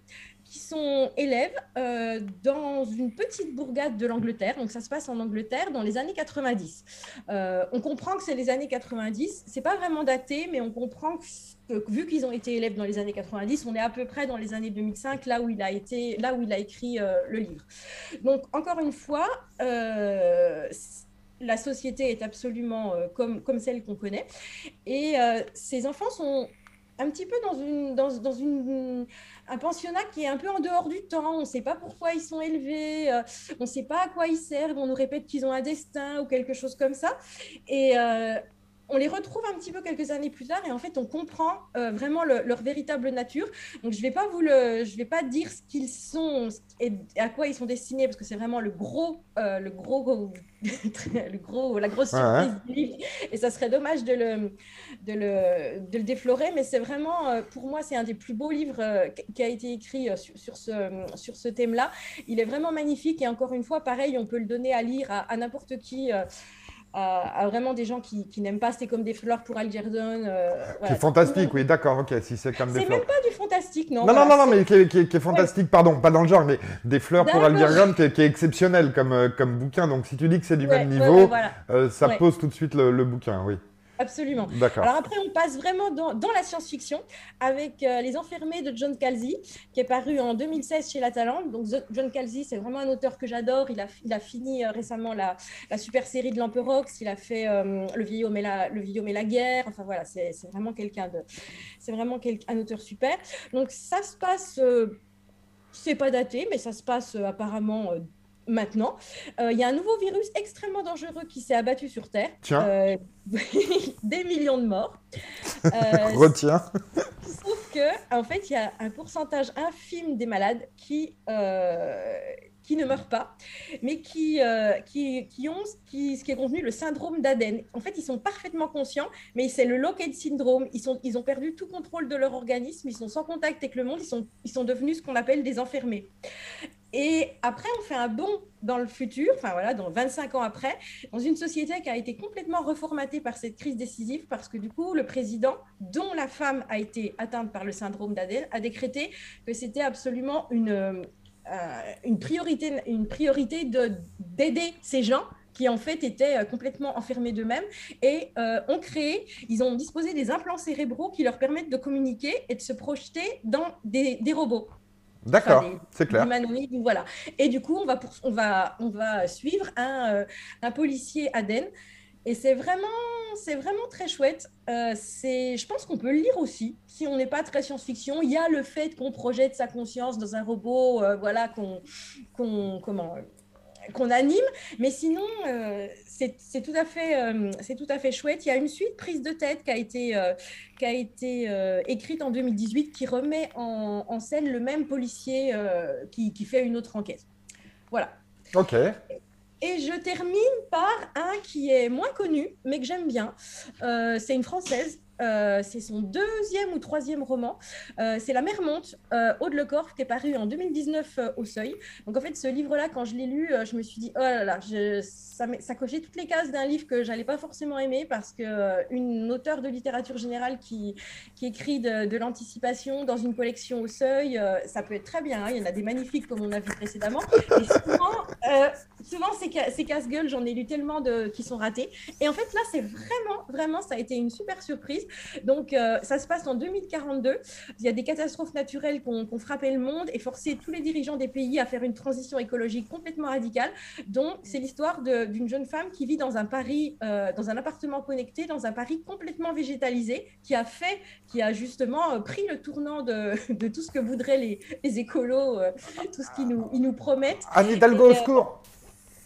qui sont élèves euh, dans une petite bourgade de l'Angleterre. Donc, ça se passe en Angleterre dans les années 90. Euh, on comprend que c'est les années 90. C'est pas vraiment daté, mais on comprend que, vu qu'ils ont été élèves dans les années 90, on est à peu près dans les années 2005, là où il a été, là où il a écrit euh, le livre. Donc, encore une fois, la société est absolument comme, comme celle qu'on connaît. Et ces enfants sont un petit peu dans, une, dans, dans une, un pensionnat qui est un peu en dehors du temps. On ne sait pas pourquoi ils sont élevés, euh, on ne sait pas à quoi ils servent, on nous répète qu'ils ont un destin ou quelque chose comme ça. Et euh, on les retrouve un petit peu quelques années plus tard et en fait on comprend euh, vraiment leur véritable nature. Donc je vais pas vous le, je vais pas dire ce qu'ils sont et à quoi ils sont destinés parce que c'est vraiment le gros, euh, le gros, le gros, la grosse surprise du livre et ça serait dommage de le, de le, de le déflorer. Mais c'est vraiment, euh, pour moi, c'est un des plus beaux livres qui a été écrit sur, sur ce, sur ce thème-là. Il est vraiment magnifique et encore une fois, pareil, on peut le donner à lire à, à n'importe qui à, vraiment des gens qui, qui n'aiment pas C'est comme des fleurs pour Algernon. Euh, C'est fantastique, oui, d'accord, ok, si c'est comme des fleurs. C'est même pas du fantastique, non. Non, non, non, mais qui est, fantastique, pardon, pas dans le genre, mais des fleurs pour Algernon qui, est exceptionnel comme, euh, comme bouquin. Donc si tu dis que c'est du même niveau, euh, ça pose tout de suite le bouquin, oui. Absolument. Alors après, on passe vraiment dans, la science-fiction avec euh, Les Enfermés de John Calzi, qui est paru en 2016 chez La Talente. Donc John Calzi, c'est vraiment un auteur que j'adore. Il a, il a fini euh, récemment la, super série de Lamperox. Il a fait euh, Le la, le vieillot mais la guerre. Enfin voilà, c'est vraiment quelqu'un de, c'est vraiment un auteur super. Donc ça se passe, c'est pas daté, mais ça se passe apparemment maintenant. Euh, il y a un nouveau virus extrêmement dangereux qui s'est abattu sur Terre. Tiens. Euh, des millions de morts. Euh, Retiens. Sauf que, en fait, il y a un pourcentage infime des malades qui, qui ne meurent pas, mais qui, qui, qui, ont qui, ce qui est convenu le syndrome d'Aden. En fait, ils sont parfaitement conscients, mais c'est le locked syndrome. Ils, sont, ils ont perdu tout contrôle de leur organisme, ils sont sans contact avec le monde, ils sont, ils sont devenus ce qu'on appelle des enfermés. Et après, on fait un bond dans le futur, enfin voilà, dans 25 ans après, dans une société qui a été complètement reformatée par cette crise décisive, parce que du coup, le président, dont la femme a été atteinte par le syndrome d'Adèle, a décrété que c'était absolument une, euh, une priorité, une priorité d'aider ces gens qui en fait étaient euh, complètement enfermés d'eux-mêmes et euh, ont créé, ils ont disposé des implants cérébraux qui leur permettent de communiquer et de se projeter dans des, des robots. D'accord, c'est clair. voilà. Et du coup, on va, on va, on va suivre un, euh, un policier Aden. Et c'est vraiment, c'est vraiment très chouette. Euh, c'est, je pense qu'on peut le lire aussi, si on n'est pas très science-fiction. Il y a le fait qu'on projette sa conscience dans un robot, euh, voilà, qu'on, qu'on, comment, qu'on anime. Mais sinon, euh, c'est tout, à fait, euh, c'est tout à fait chouette. Il y a une suite prise de tête qui a été, euh, qui a été écrite en 2018 qui remet en, scène le même policier qui, qui, fait une autre enquête. Voilà. Ok. Et je termine par un qui est moins connu, mais que j'aime bien. c'est une Française euh, c'est son deuxième ou troisième roman. Euh, c'est La mer monte, euh, Aude Lecorf, qui est paru en 2019 au Seuil. Donc en fait, ce livre-là, quand je l'ai lu, je me suis dit, oh là là, ça, ça, cochait toutes les cases d'un livre que j'allais pas forcément aimer parce que une auteure de littérature générale qui, qui écrit de, l'anticipation dans une collection au Seuil, ça peut être très bien. Hein. Il y en a des magnifiques comme on a vu précédemment. Et souvent, souvent ces, casse-gueules, j'en ai lu tellement de, qui sont ratés. Et en fait, là, c'est vraiment, vraiment, ça a été une super surprise. Donc, euh, ça se passe en 2042. Il y a des catastrophes naturelles qui ont, frappé le monde et forcé tous les dirigeants des pays à faire une transition écologique complètement radicale. Donc, c'est l'histoire d'une jeune femme qui vit dans un Paris, euh, dans un appartement connecté, dans un Paris complètement végétalisé, qui a fait, qui a justement euh, pris le tournant de, tout ce que voudraient les, écolos, tout ce qu'ils nous, nous promettent. Anne Hidalgo, au secours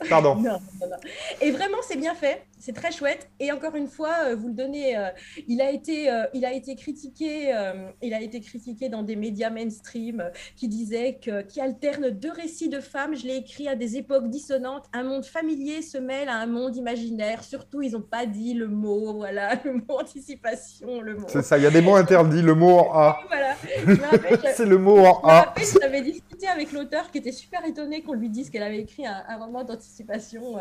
Pardon. Et vraiment, c'est bien fait c'est très chouette. Et encore une fois, euh, vous le donnez, euh, il, a été, euh, il a été critiqué, il a été critiqué dans des médias mainstream qui disaient que qui alternent deux récits de femmes. Je l'ai écrit à des époques dissonantes. Un monde familier se mêle à un monde imaginaire. Surtout, ils n'ont pas dit le mot, voilà, le mot anticipation, le mot. C'est ça. Il y a des mots interdits. Le mot en A. Voilà. C'est le mot en A. J'avais discuté avec l'auteur qui était super étonné qu'on lui dise qu'elle avait écrit un, un roman d'anticipation.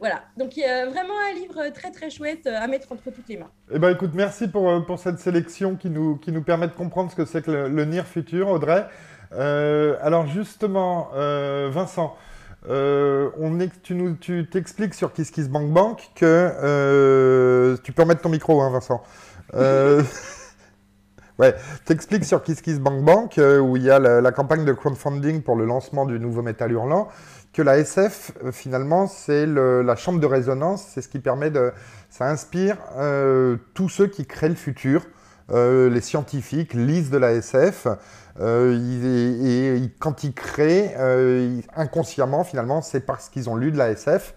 voilà. Donc vraiment un livre très très chouette à mettre entre toutes les mains. Eh ben écoute, merci pour, euh, pour cette sélection qui nous, qui nous permet de comprendre ce que c'est que le, NIR futur, Audrey. Euh, alors justement, euh, Vincent, on est, tu nous, tu t'expliques sur KissKissBankBank que tu peux remettre ton micro, hein, Vincent. Ouais, t'expliques sur KissKissBankBank où il y a la, la, campagne de crowdfunding pour le lancement du nouveau métal hurlant que la SF, euh, finalement, c'est la chambre de résonance, c'est ce qui permet de... Ça inspire euh, tous ceux qui créent le futur. euh, les scientifiques lisent de la SF et, quand ils créent, inconsciemment finalement, c'est parce qu'ils ont lu de la SF.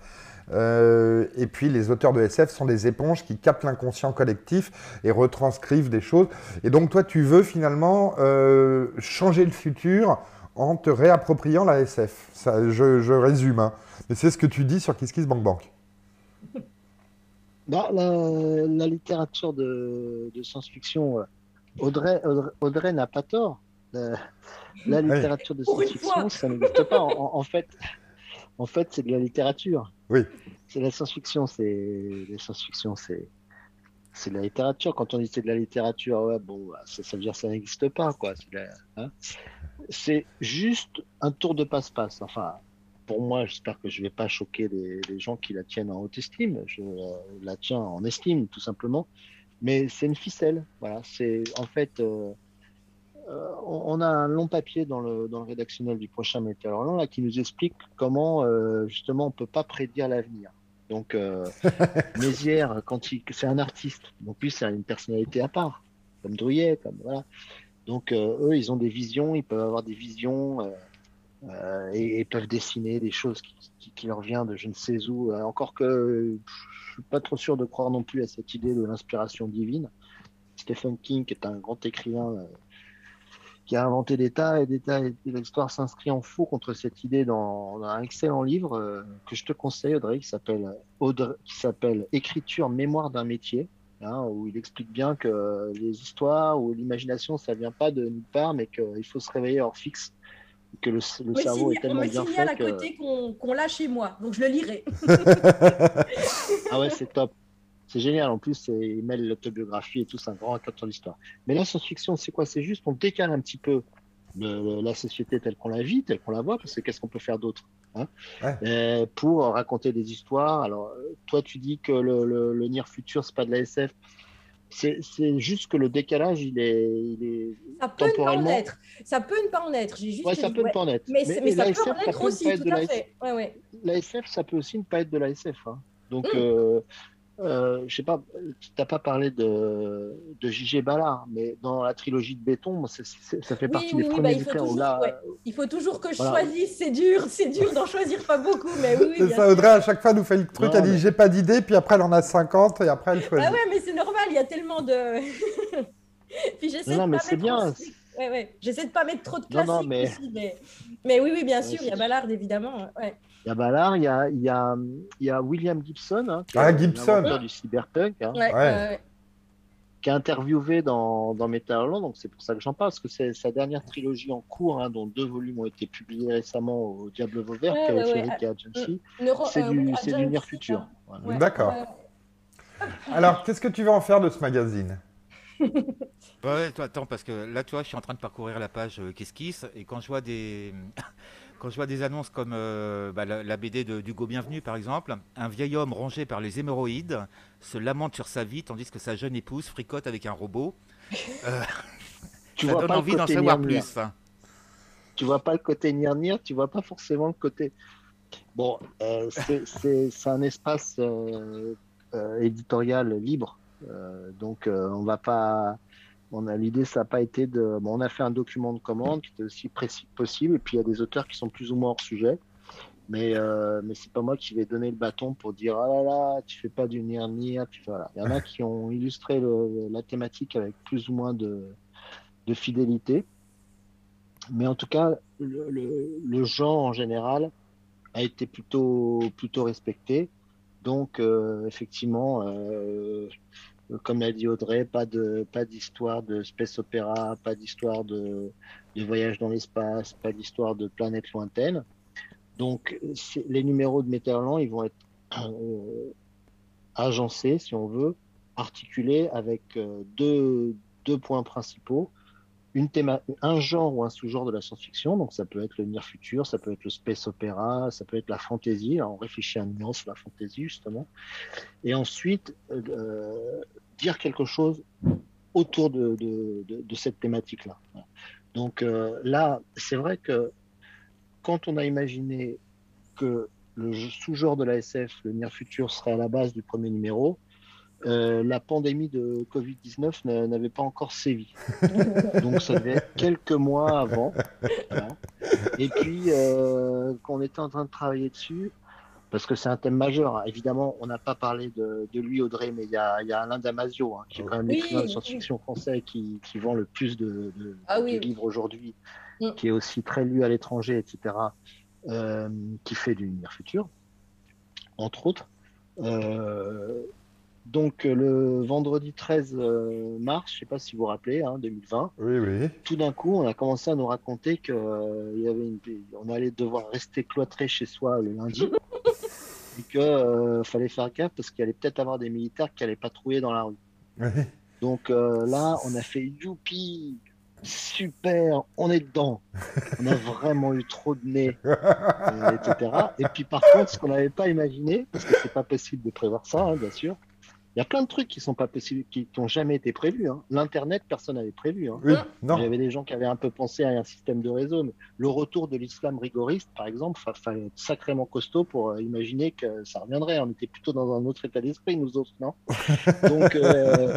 et puis les auteurs de SF sont des éponges qui captent l'inconscient collectif et retranscrivent des choses. Et donc toi, tu veux finalement changer le futur en te réappropriant la SF. Ça, je, résume, hein. mais c'est ce que tu dis sur KissKissBankBank. Bah, la, littérature de, science-fiction, euh, Audrey, Audrey, n'a pas tort. La, littérature de science-fiction, ça n'existe pas. En, fait, en fait, c'est de la littérature. Oui. C'est la science-fiction, c'est la science-fiction, c'est c'est de la littérature. Quand on dit c'est de la littérature, bon, bah, ça, veut dire que ça n'existe pas, quoi. Hein. C'est juste un tour de passe-passe. Enfin, pour moi, j'espère que je ne vais pas choquer les, gens qui la tiennent en haute estime. Je euh, la tiens en estime, tout simplement. Mais c'est une ficelle. Voilà. C'est en fait, euh, euh, on, a un long papier dans le, rédactionnel du prochain Météor là qui nous explique comment justement on peut pas prédire l'avenir. Donc Mézières, quand il, c'est un artiste, donc lui c'est une personnalité à part, comme Drouillet, comme voilà. Donc eux, ils ont des visions, ils peuvent avoir des visions euh, et, peuvent dessiner des choses qui, leur viennent de je ne sais où. Euh, encore que je suis pas trop sûr de croire non plus à cette idée de l'inspiration divine. Stephen King est un grand écrivain euh, qui a inventé des tas et des tas et l'histoire s'inscrit en faux contre cette idée dans, un excellent livre que je te conseille, Audrey, qui s'appelle qui s'appelle Écriture, mémoire d'un métier, hein, où il explique bien que les histoires ou l'imagination, ça vient pas de nulle part, mais qu'il faut se réveiller hors fixe que le, cerveau est tellement bien fait. On me à côté qu'on l'a chez moi, donc je le lirai. ah ouais, c'est top. C'est génial. En plus, il mêle l'autobiographie et tout, c'est un grand raconteur d'histoire. Mais la science-fiction, c'est quoi? C'est juste on décale un petit peu la société telle qu'on la vit, telle qu'on la voit, parce que qu'est-ce qu'on peut faire d'autre hein? Pour raconter des histoires. Alors, toi, tu dis que le, le, le Nier Futur, c'est pas de la SF c'est juste que le décalage, il est, il est ça peut ne pas en être. Ça peut ne pas en être. J'ai juste ouais, ça peut ne pas en être. Mais, mais, ça peut en être aussi, tout à fait. Ouais, ouais. La SF, ça peut aussi ne pas être de la SF. Hein. Donc, mm. euh, euh, je sais pas, tu n'as pas parlé de, de J.G. Ballard, mais dans la trilogie de Béton, ça fait partie des premiers bah, il, là, il faut toujours que je choisisse, c'est dur, c'est dur d'en choisir pas beaucoup, mais oui. c'est ça, Audrey, à chaque fois, nous fait le truc, elle dit j'ai pas d'idée, puis après, elle en a 50, et après, elle choisit. Ah ouais, mais c'est normal, il y a tellement de. puis j'essaie non, mais c'est bien. Ouais, ouais. J'essaie de pas mettre trop de classiques non, mais... Aussi, mais... mais... oui, oui, bien sûr, il y a Ballard, évidemment. Ouais. Il y a Ballard, il y a, il y a, il y a William Gibson, hein, qui ah, Gibson. du cyberpunk, hein, ouais, qui a interviewé dans, dans Metalland, donc c'est pour ça que j'en parle, parce que c'est sa dernière trilogie en cours, hein, dont deux volumes ont été publiés récemment au Diable Vauvert, qui a Eric et Agency. C'est du, euh, du Near Future. D'accord. Alors, qu'est-ce que tu veux en faire de ce magazine? Ouais, toi, attends, parce que là, tu vois, je suis en train de parcourir la page euh, Kiss Kiss, et quand je vois des, quand je vois des annonces comme euh, bah, la, BD de d'Hugo Bienvenu, par exemple, un vieil homme rongé par les hémorroïdes se lamente sur sa vie tandis que sa jeune épouse fricote avec un robot. Euh, tu ça donne envie d'en savoir plus. Tu vois pas le côté nir-nir, tu vois pas forcément le côté. Bon, euh, c'est un espace éditorial libre, donc on va pas on a l'idée, ça n'a pas été de. on a fait un document de commande qui était aussi précis que possible, et puis il y a des auteurs qui sont plus ou moins hors sujet. Mais, euh, mais c'est pas moi qui vais donner le bâton pour dire ah là là, tu fais pas du nir nir. Voilà. Il y en a qui ont illustré la thématique avec plus ou moins de, fidélité. Mais en tout cas, le, genre en général a été plutôt, plutôt respecté. Donc, euh, effectivement, euh, comme l'a dit Audrey, pas de pas d'histoire de space opéra, pas d'histoire de, de, voyage dans l'espace, pas d'histoire de planète lointaine. Donc les numéros de Météorland, ils vont être euh, agencés, si on veut, articulés avec euh, deux, deux points principaux. Un genre ou un sous-genre de la science-fiction, donc ça peut être le near futur, ça peut être le space opéra, ça peut être la fantasy. on réfléchit à une nuance la fantasy justement. Et ensuite, euh, dire quelque chose autour de, cette thématique-là. Donc euh, là, c'est vrai que quand on a imaginé que le sous-genre de la SF, le Near Future, serait à la base du premier numéro, euh, la pandémie de Covid-19 n'a- n'avait pas encore sévi. Donc ça devait être quelques mois avant. Voilà. Et puis, euh, quand on était en train de travailler dessus, parce que c'est un thème majeur, évidemment, on n'a pas parlé de, de lui, Audrey, mais il y a, il y a Alain Damasio, hein, qui est quand même Oui, l'écrivain de oui. science-fiction français qui, qui vend le plus de, de- Ah de livres aujourd'hui, Mm. qui est aussi très lu à l'étranger, etc., euh, qui fait du l'univers futur, entre autres. Euh, donc euh, le vendredi 13 euh, mars, je ne sais pas si vous vous rappelez, hein, 2020, Oui, oui. tout d'un coup, on a commencé à nous raconter que euh, il y avait une... on allait devoir rester cloîtré chez soi le lundi et que euh, fallait faire gaffe parce qu'il allait peut-être avoir des militaires qui allaient patrouiller dans la rue. oui. Donc euh, là, on a fait youpi, super, on est dedans. On a vraiment eu trop de nez, euh, etc. Et puis par contre, ce qu'on n'avait pas imaginé, parce que c'est pas possible de prévoir ça, hein, bien sûr. Il y a plein de trucs qui sont pas possibles, qui n'ont jamais été prévus. hein. L'internet, personne n'avait prévu. hein. Oui, Il y avait des gens qui avaient un peu pensé à un système de réseau, mais le retour de l'islam rigoriste, par exemple, il fallait être sacrément costaud pour euh, imaginer que ça reviendrait. On était plutôt dans un autre état d'esprit, nous autres, non? Donc, euh,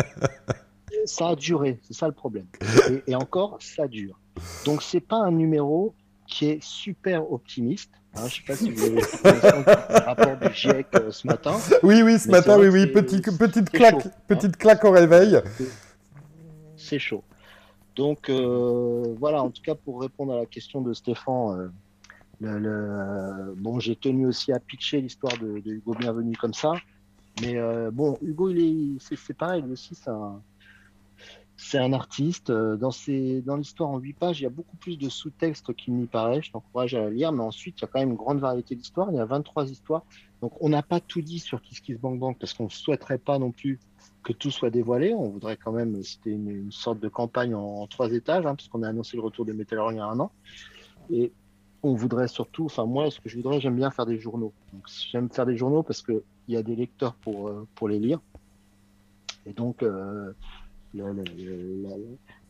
ça a duré, c'est ça le problème. Et, et encore, ça dure. Donc, c'est pas un numéro qui est super optimiste. Hein, je sais pas si vous avez du rapport du GIEC euh, ce matin. Oui, oui, ce matin, oui, oui. Petit, petite claque, chaud, hein. petite claque au réveil. c'est chaud. Donc euh, voilà, en tout cas pour répondre à la question de Stéphane, euh, le, le- bon, j'ai tenu aussi à pitcher l'histoire de, de Hugo Bienvenu comme ça, mais bon, Hugo, il est, c'est, c'est pareil, lui aussi, c'est un, c'est un artiste. Euh, Dans, l'histoire en huit pages, il y a beaucoup plus de sous-textes qu'il n'y paraît. Je t'encourage à la lire, mais ensuite, il y a quand même une grande variété d'histoires. Il y a 23 histoires. Donc, on n'a pas tout dit sur Kiss Kiss Bang Bang parce qu'on ne souhaiterait pas non plus que tout soit dévoilé. On voudrait quand même, c'était une, sorte de campagne en, trois étages, hein, puisqu'on a annoncé le retour de Metal Hurl il y a un an. Et on voudrait surtout, enfin moi, ce que je voudrais, j'aime bien faire des journaux. Donc, j'aime faire des journaux parce qu'il y a des lecteurs pour, euh, les lire. Et donc, euh, la, la-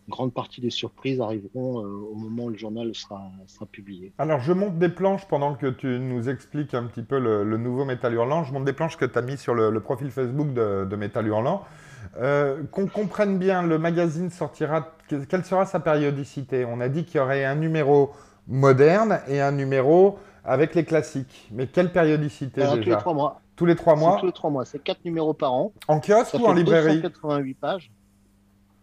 grande partie des surprises arriveront euh, au moment où le journal sera, sera publié. Alors, je monte des planches pendant que tu nous expliques un petit peu le, le nouveau Métal Hurlant. Je monte des planches que tu as mis sur le, le profil Facebook de, de Métal Hurlant. Euh, Qu'on comprenne bien, le magazine sortira. que- Quelle sera sa périodicité? On a dit qu'il y aurait un numéro moderne et un numéro avec les classiques. Mais quelle périodicité Alors, tous les déjà? trois mois. Tous les trois mois? tous les trois mois. C'est quatre numéros par an. En kiosque Ça ou en librairie? 288 pages.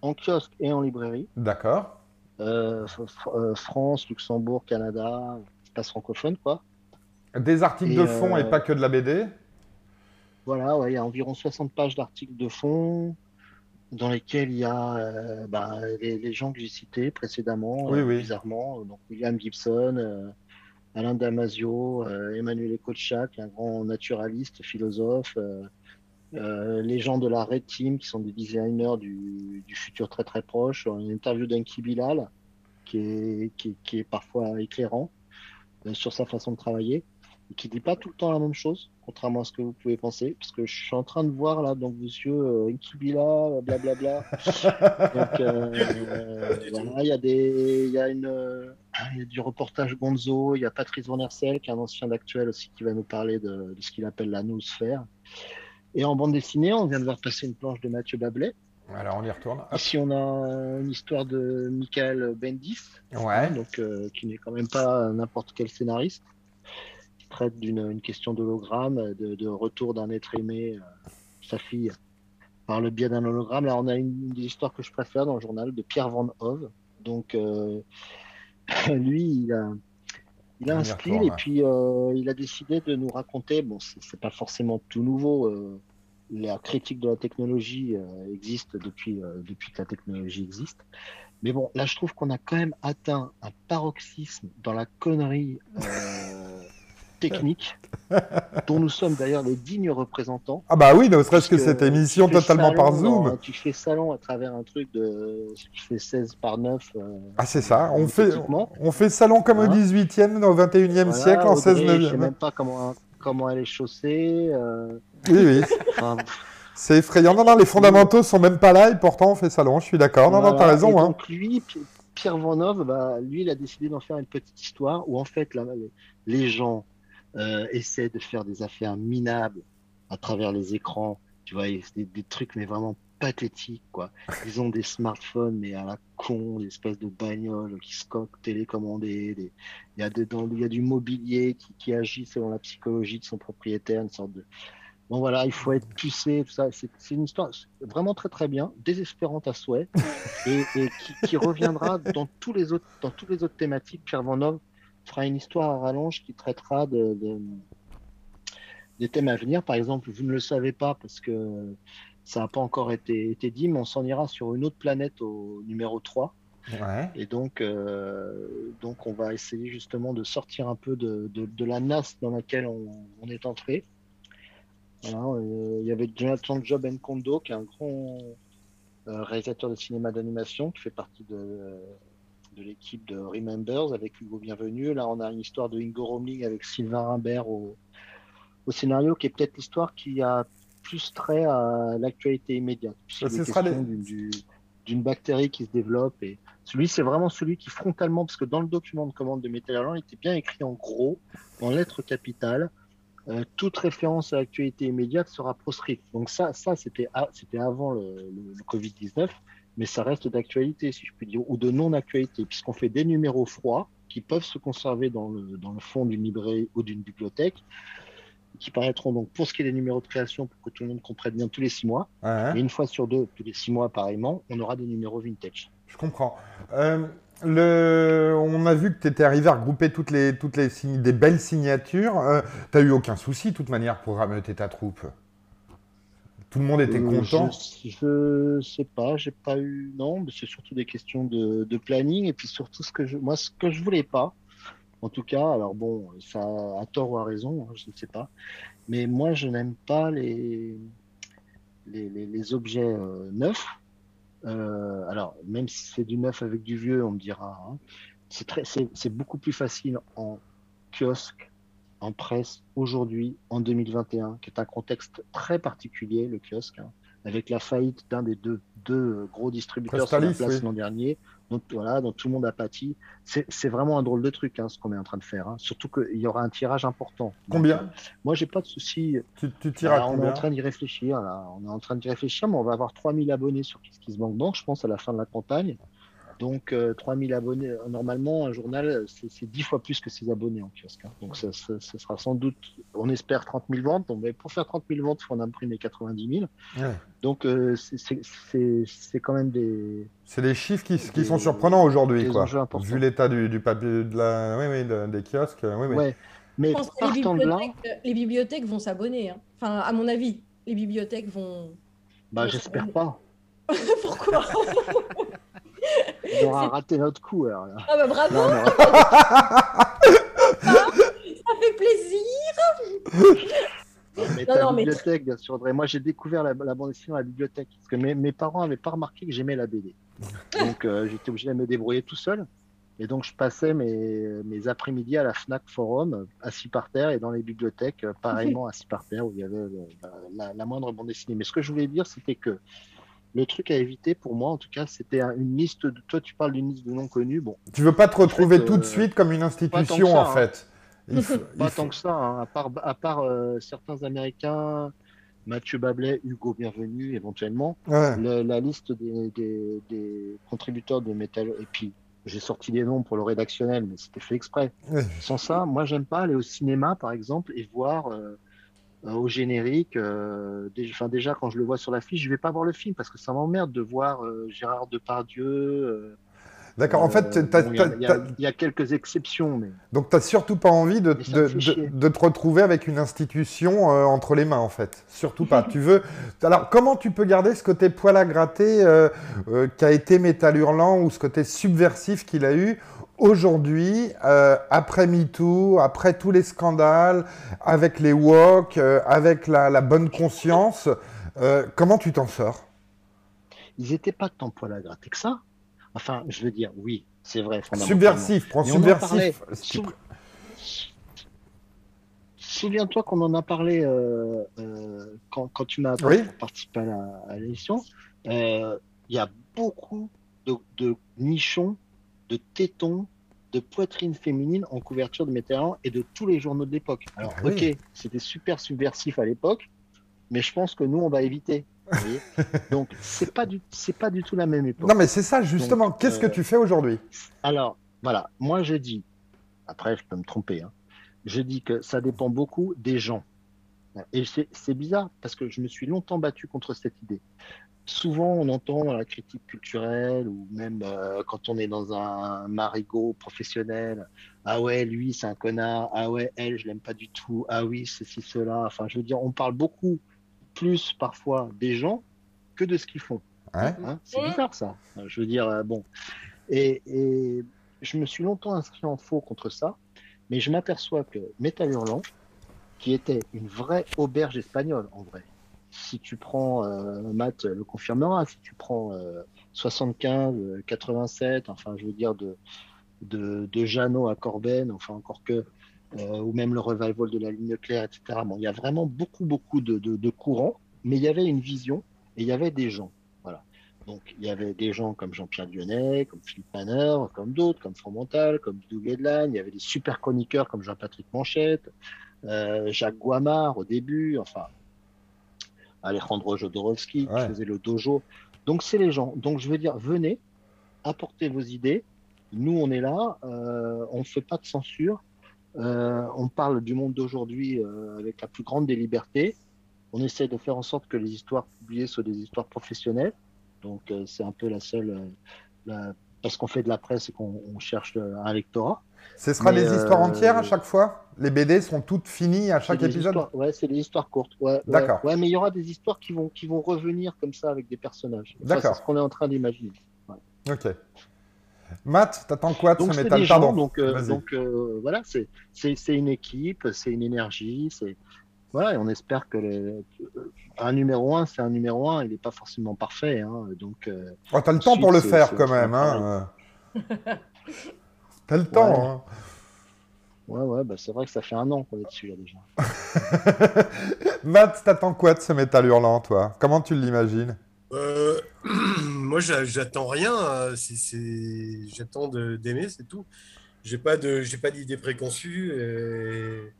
En kiosque et en librairie. D'accord. Euh, euh, France, Luxembourg, Canada, espace francophone, quoi. Des articles Et, de fond et euh, pas que de la BD Voilà, ouais, il y a environ 60 pages d'articles de fond dans lesquels il y a euh, bah, les, les gens que j'ai cités précédemment, Oui, oui. bizarrement. Donc William Gibson, Alain Damasio, Emmanuel Kochak, un grand naturaliste, philosophe, euh, les gens de la Red Team qui sont des designers du, du futur très très proche. Une interview d'Enki Bilal qui est, qui, qui est parfois éclairant euh, sur sa façon de travailler et qui dit pas tout le temps la même chose, contrairement à ce que vous pouvez penser, parce que je suis en train de voir là dans vos yeux euh, Enki Bilal, blablabla. Donc euh, voilà, il y a des, il y a une, euh, il y a du reportage Gonzo, il y a Patrice Van Hersel, qui est un ancien d'actuel aussi, qui va nous parler de, de ce qu'il appelle la noosphère. Et en bande dessinée, on vient de voir passer une planche de Mathieu Bablet. Alors, on y retourne. Hop. Ici, on a une histoire de Michael Bendis, Ouais. donc euh, qui n'est quand même pas n'importe quel scénariste, qui traite d'une une question d'hologramme, de, de retour d'un être aimé, euh, sa fille, par le biais d'un hologramme. Là, on a une, une des histoires que je préfère dans le journal de Pierre Van Hove. Donc, euh, lui, il a, il a un style et puis euh, il a décidé de nous raconter. Bon, c'est c'est pas forcément tout nouveau. euh, la critique de la technologie euh, existe depuis, euh, depuis que la technologie existe. Mais bon, là, je trouve qu'on a quand même atteint un paroxysme dans la connerie euh, technique, dont nous sommes d'ailleurs les dignes représentants. Ah bah oui, ne serait-ce que cette émission totalement salon par dans- Zoom. tu fais salon à travers un truc de. Tu fais 16 par 9. euh, Ah c'est ça, on fait, on fait salon comme au Hein 18e, au 21e Voilà, siècle, en Audrey, 16 Je sais 9e. même pas comment, comment elle est chaussée. euh, Oui, oui, enfin, c'est effrayant. Non, non, les fondamentaux sont même pas là et pourtant on fait salon, je suis d'accord. Non, non, Voilà. t'as raison. Et Hein. donc lui, Pi- Pierre Vanov, bah, lui, il a décidé d'en faire une petite histoire où en fait là, les gens euh, essaient de faire des affaires minables à travers les écrans Tu vois, des, trucs, mais vraiment pathétiques, quoi. Ils ont des smartphones, mais à la con, des espèces de bagnoles qui se coquent télécommandées. Il, y a y a du mobilier qui, agit selon la psychologie de son propriétaire, une sorte de. Bon voilà, il faut être pucé, tout ça. C'est une histoire vraiment très très bien, désespérante à souhait, et, qui, reviendra dans tous les autres dans toutes les autres thématiques. Pierre Van fera une histoire à rallonge qui traitera de, des thèmes à venir. Par exemple, vous ne le savez pas parce que ça n'a pas encore été, été, dit, mais on s'en ira sur une autre planète au numéro 3. Et donc, euh, donc, on va essayer justement de sortir un peu de, de, la nasse dans laquelle on, est entré. Euh, il y avait Jonathan Job Nkondo, qui est un grand euh, réalisateur de cinéma d'animation, qui fait partie de, de l'équipe de Remembers avec Hugo Bienvenu. Là, on a une histoire de Ingo Romling avec Sylvain Rimbert au, au scénario qui est peut-être l'histoire qui a plus trait à l'actualité immédiate. Ce sera d'une bactérie qui se développe et celui c'est vraiment celui qui frontalement parce que dans le document de commande de Metal il était bien écrit en gros en lettres capitales euh, toute référence à l'actualité immédiate sera proscrite. Donc ça ça c'était c'était avant le, Covid 19 mais ça reste d'actualité si je puis dire ou de non actualité puisqu'on fait des numéros froids qui peuvent se conserver dans le, dans le fond d'une librairie ou d'une bibliothèque qui paraîtront donc pour ce qui est des numéros de création pour que tout le monde comprenne bien tous les six mois. Et une fois sur deux, tous les six mois pareillement, on aura des numéros vintage. Je comprends. Euh, le... On a vu que tu étais arrivé à regrouper toutes les, toutes les des belles signatures. Euh, tu n'as eu aucun souci, de toute manière, pour rameuter ta troupe? Tout le monde était euh, content. Je, ne sais pas, j'ai pas eu non, c'est surtout des questions de, de, planning et puis surtout ce que je, moi ce que je voulais pas, en tout cas, alors bon, ça a tort ou a raison, hein, je ne sais pas. Mais moi, je n'aime pas les, les, objets euh, neufs. Euh, alors, même si c'est du neuf avec du vieux, on me dira. Hein, c'est beaucoup plus facile en kiosque, en presse, aujourd'hui, en 2021, qui est un contexte très particulier, le kiosque, hein, avec la faillite d'un des deux, deux gros distributeurs sur la place l'an dernier donc voilà, donc tout le monde a pâti. C'est vraiment un drôle de truc hein, ce qu'on est en train de faire. Hein. Surtout qu'il y aura un tirage important. Combien? euh, Moi, j'ai pas de souci. Tu, tu tires à On est en train d'y réfléchir. Là. On est en train d'y réfléchir, mais on va avoir 3000 abonnés sur KissKissBankBank, je pense, à la fin de la campagne. Donc, 3000 euh, abonnés, euh, normalement, un journal, c'est 10 fois plus que ses abonnés en kiosque. Hein. Donc, ça, sera sans doute, on espère 30 000 ventes. Donc, pour faire 30 000 ventes, il faut en imprimer 90 000. Donc, euh, c'est quand même des. C'est des chiffres qui, qui sont surprenants aujourd'hui, quoi. Vu l'état du, du, papier, de la, oui, oui, des kiosques. Oui, oui. Ouais. Mais Je pense que les bibliothèques, les bibliothèques vont s'abonner. Hein. Enfin, à mon avis, les bibliothèques vont. Bah, j'espère pas. Pourquoi? On aura raté notre coup. Alors, Ah bah bravo Ça fait plaisir mais non, non, bibliothèque, bien sûr, Moi, j'ai découvert la, bande dessinée à la bibliothèque parce que mes, mes parents n'avaient pas remarqué que j'aimais la BD. Donc, euh, j'étais obligé de me débrouiller tout seul. Et donc, je passais mes, mes après-midi à la Fnac Forum, assis par terre, et dans les bibliothèques, euh, pareillement assis par terre, où il y avait la, la, moindre bande dessinée. Mais ce que je voulais dire, c'était que le truc à éviter pour moi, en tout cas, c'était une liste de. Toi, tu parles d'une liste de noms connus. Bon. Tu veux pas te retrouver tout de euh, suite comme une institution, en hein. fait. pas tant que ça, hein. à part, à part euh, certains Américains, Mathieu Bablet, Hugo Bienvenu, éventuellement. la liste des, des, contributeurs de Metal. Et puis, j'ai sorti des noms pour le rédactionnel, mais c'était fait exprès. Sans ça, moi, j'aime pas aller au cinéma, par exemple, et voir. Euh, au générique. Euh, déjà, quand je le vois sur l'affiche, je vais pas voir le film parce que ça m'emmerde de voir euh, Gérard Depardieu. D'accord, en fait, il y, a quelques exceptions. Mais... Donc, tu n'as surtout pas envie de, de, de, te retrouver avec une institution entre les mains, en fait. Surtout pas. tu veux. Alors, comment tu peux garder ce côté poil à gratter qu'a été Métal Hurlant ou ce côté subversif qu'il a eu aujourd'hui, euh, après MeToo, après tous les scandales, avec les walks, euh, avec la, bonne conscience, euh, comment tu t'en sors? Ils n'étaient pas tant poil à gratter que ça. Enfin, je veux dire, oui, c'est vrai. Subversif, prends subversif. Souviens-toi qu'on en a parlé quand, tu m'as participé à l'émission. Il y a beaucoup de, de nichons de tétons, de poitrine féminine en couverture de Mitterrand et de tous les journaux de l'époque. Alors, ah ok, c'était super subversif à l'époque, mais je pense que nous, on va éviter. vous voyez Donc, c'est pas du, c'est pas du tout la même époque. Non, mais c'est ça, justement. Donc, Qu'est-ce que euh, tu fais aujourd'hui? Alors, voilà, moi je dis, après je peux me tromper, hein, je dis que ça dépend beaucoup des gens. Et c'est bizarre parce que je me suis longtemps battu contre cette idée. Souvent, on entend la critique culturelle ou même euh, quand on est dans un marigot professionnel, ah ouais, lui c'est un connard, ah ouais, elle je l'aime pas du tout, ah oui, ceci, cela. Enfin, je veux dire, on parle beaucoup plus parfois des gens que de ce qu'ils font. Ouais. Hein, c'est bizarre ça. Je veux dire, euh, bon. Et, et je me suis longtemps inscrit en faux contre ça, mais je m'aperçois que Metal Hurlant, qui était une vraie auberge espagnole en vrai, si tu prends, euh, Matt le confirmera, si tu prends euh, 75, euh, 87, enfin je veux dire de, de, de Jeannot à Corben, enfin encore que, euh, ou même le revival de la ligne claire, etc. Bon, il y a vraiment beaucoup, beaucoup de, de, courants, mais il y avait une vision et il y avait des gens. Voilà. Donc il y avait des gens comme Jean-Pierre Dionnet, comme Philippe Manner, comme d'autres, comme Fromental, comme Doug Edline, il y avait des super chroniqueurs comme Jean-Patrick Manchette, euh, Jacques Guamard au début, enfin Alejandro Jodorowsky Ouais. qui faisait le dojo. Donc c'est les gens. Donc je veux dire, venez, apportez vos idées. Nous on est là, euh, on ne fait pas de censure. Euh, on parle du monde d'aujourd'hui avec la plus grande des libertés. On essaie de faire en sorte que les histoires publiées soient des histoires professionnelles. Donc c'est un peu la seule, la- parce qu'on fait de la presse et qu'on on cherche euh, un lectorat. Ce sera Mais, des histoires euh, entières à chaque fois? Les BD seront toutes finies à chaque épisode? histoires- Ouais, c'est des histoires courtes. Ouais. D'accord. Ouais, mais il y aura des histoires qui vont, qui vont revenir comme ça avec des personnages. D'accord. c'est ce qu'on est en train d'imaginer. Ok. Matt, t'attends quoi de Donc ce métal gens, donc, euh, donc euh, voilà, c'est une équipe, c'est une énergie, c'est voilà, et on espère que les- un numéro un, c'est un numéro un, il n'est pas forcément parfait, hein, donc euh, Oh, t'as le temps pour le faire quand même. Hein. euh. T'as le temps. Ouais. hein. ouais, ouais, bah, c'est vrai que ça fait un an qu'on est dessus là déjà. Matt, t'attends quoi de ce métal hurlant, toi? Comment tu l'imagines? Euh, moi, j'a- j'attends rien. euh, c'est- c'est- J'attends de- d'aimer, c'est tout. J'ai pas de, j'ai pas d'idée préconçue. Et...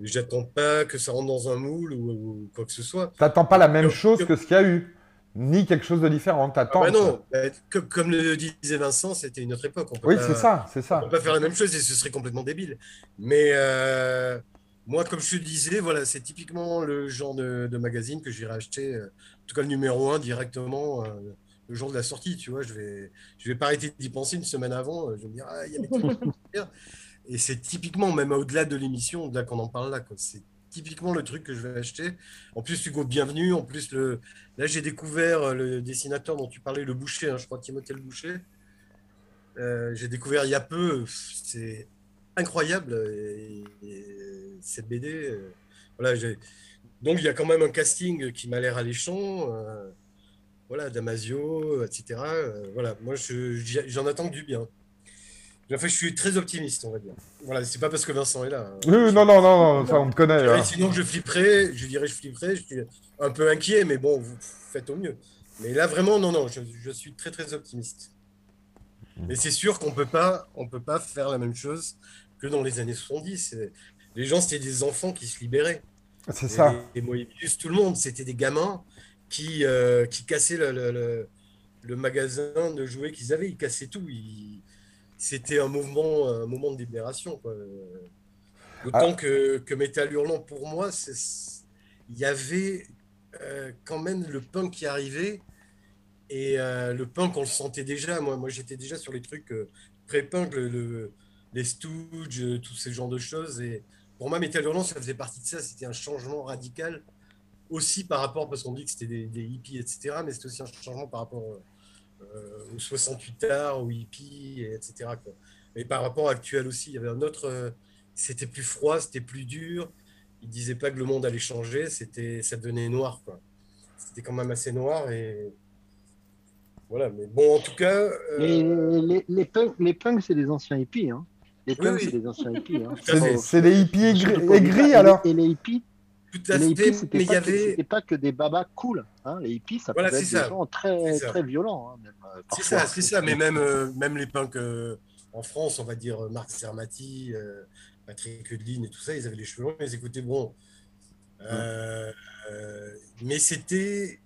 J'attends pas que ça rentre dans un moule ou, ou quoi que ce soit. T'attends pas la même Que- chose que- que ce qu'il y a eu, ni quelque chose de différent. Ah T'attends. bah non, bah, comme, comme le disait Vincent, c'était une autre époque. On peut Oui, c'est ça, c'est On ça. peut pas faire la même chose et ce serait complètement débile. Mais euh, moi, comme je te disais, voilà, c'est typiquement le genre de, de magazine que j'irai acheter, euh, en tout cas le numéro 1 directement euh, le jour de la sortie, tu vois. Je vais, je vais pas arrêter d'y penser une semaine avant. Je vais me dire, ah, il y a des trucs. Et c'est typiquement, même au-delà de l'émission, au-delà qu'on en parle là. C'est typiquement le truc que je vais acheter. En plus, Hugo, bienvenue. En plus, le... là, j'ai découvert euh, le dessinateur dont tu parlais, le Boucher, hein, je crois Timothée le Boucher. Euh, j'ai découvert il y a peu, c'est incroyable et- et cette BD. euh, voilà, donc il y a quand même un casting qui m'a l'air alléchant. voilà, Damasio, etc. voilà, moi j'en attends du bien. Enfin, je suis très optimiste, on va dire. Voilà, c'est pas parce que Vincent est là. hein. Oui, non, non, non, non, ça on te connaît. Je dirais, hein. sinon, je flipperais, je dirais, je flipperais, je suis un peu inquiet, mais bon, vous faites au mieux. Mais là, vraiment, non, non, je, je suis très, très optimiste. Mais c'est sûr qu'on peut pas, on peut pas faire la même chose que dans les années 70. Euh, Les gens, c'était des enfants qui se libéraient. C'est ça. Les Moebius, tout le monde, c'était des gamins qui, euh, qui cassaient le, le- le- le magasin de jouets qu'ils avaient. Ils cassaient tout. Ils- C'était un mouvement, un moment de libération. quoi. D'autant que, que Metal Hurlant, pour moi, il y avait euh, quand même le punk qui arrivait. Et euh, le punk, on le sentait déjà. Moi, moi j'étais déjà sur les trucs euh, pré-punk, le- le- les Stooges, tous ces genres de choses. Et pour moi, Metal Hurlant, ça faisait partie de ça. C'était un changement radical aussi par rapport, parce qu'on dit que c'était des, des hippies, etc. Mais c'était aussi un changement par rapport euh, aux 68 arts, aux hippies, et etc. quoi. Et par rapport à actuel aussi, il y avait un autre. euh, c'était plus froid, c'était plus dur. Il disait pas que le monde allait changer, c'était, ça devenait noir, quoi. C'était quand même assez noir et voilà. Mais bon, en tout cas, euh, Les, les, les punks, les punks, c'est des anciens hippies. Hein. Les punks, oui. c'est des anciens hippies. Hein. C'est c'est des hippies faut aigris, alors Et les hippies, tout à les hippies, fait. c'était Mais il y pas, que- avait, pas que des babas cool. Hein. Les hippies, ça Voilà, pouvait c'est être ça. des gens très, très violents. Hein, euh, c'est ça, c'est ça. Mais même, euh, même les punks euh, en France, on va dire Marc Zermati, euh, Patrick Hudlin et tout ça, ils avaient les cheveux longs, ils écoutaient bon. Euh, mais c'était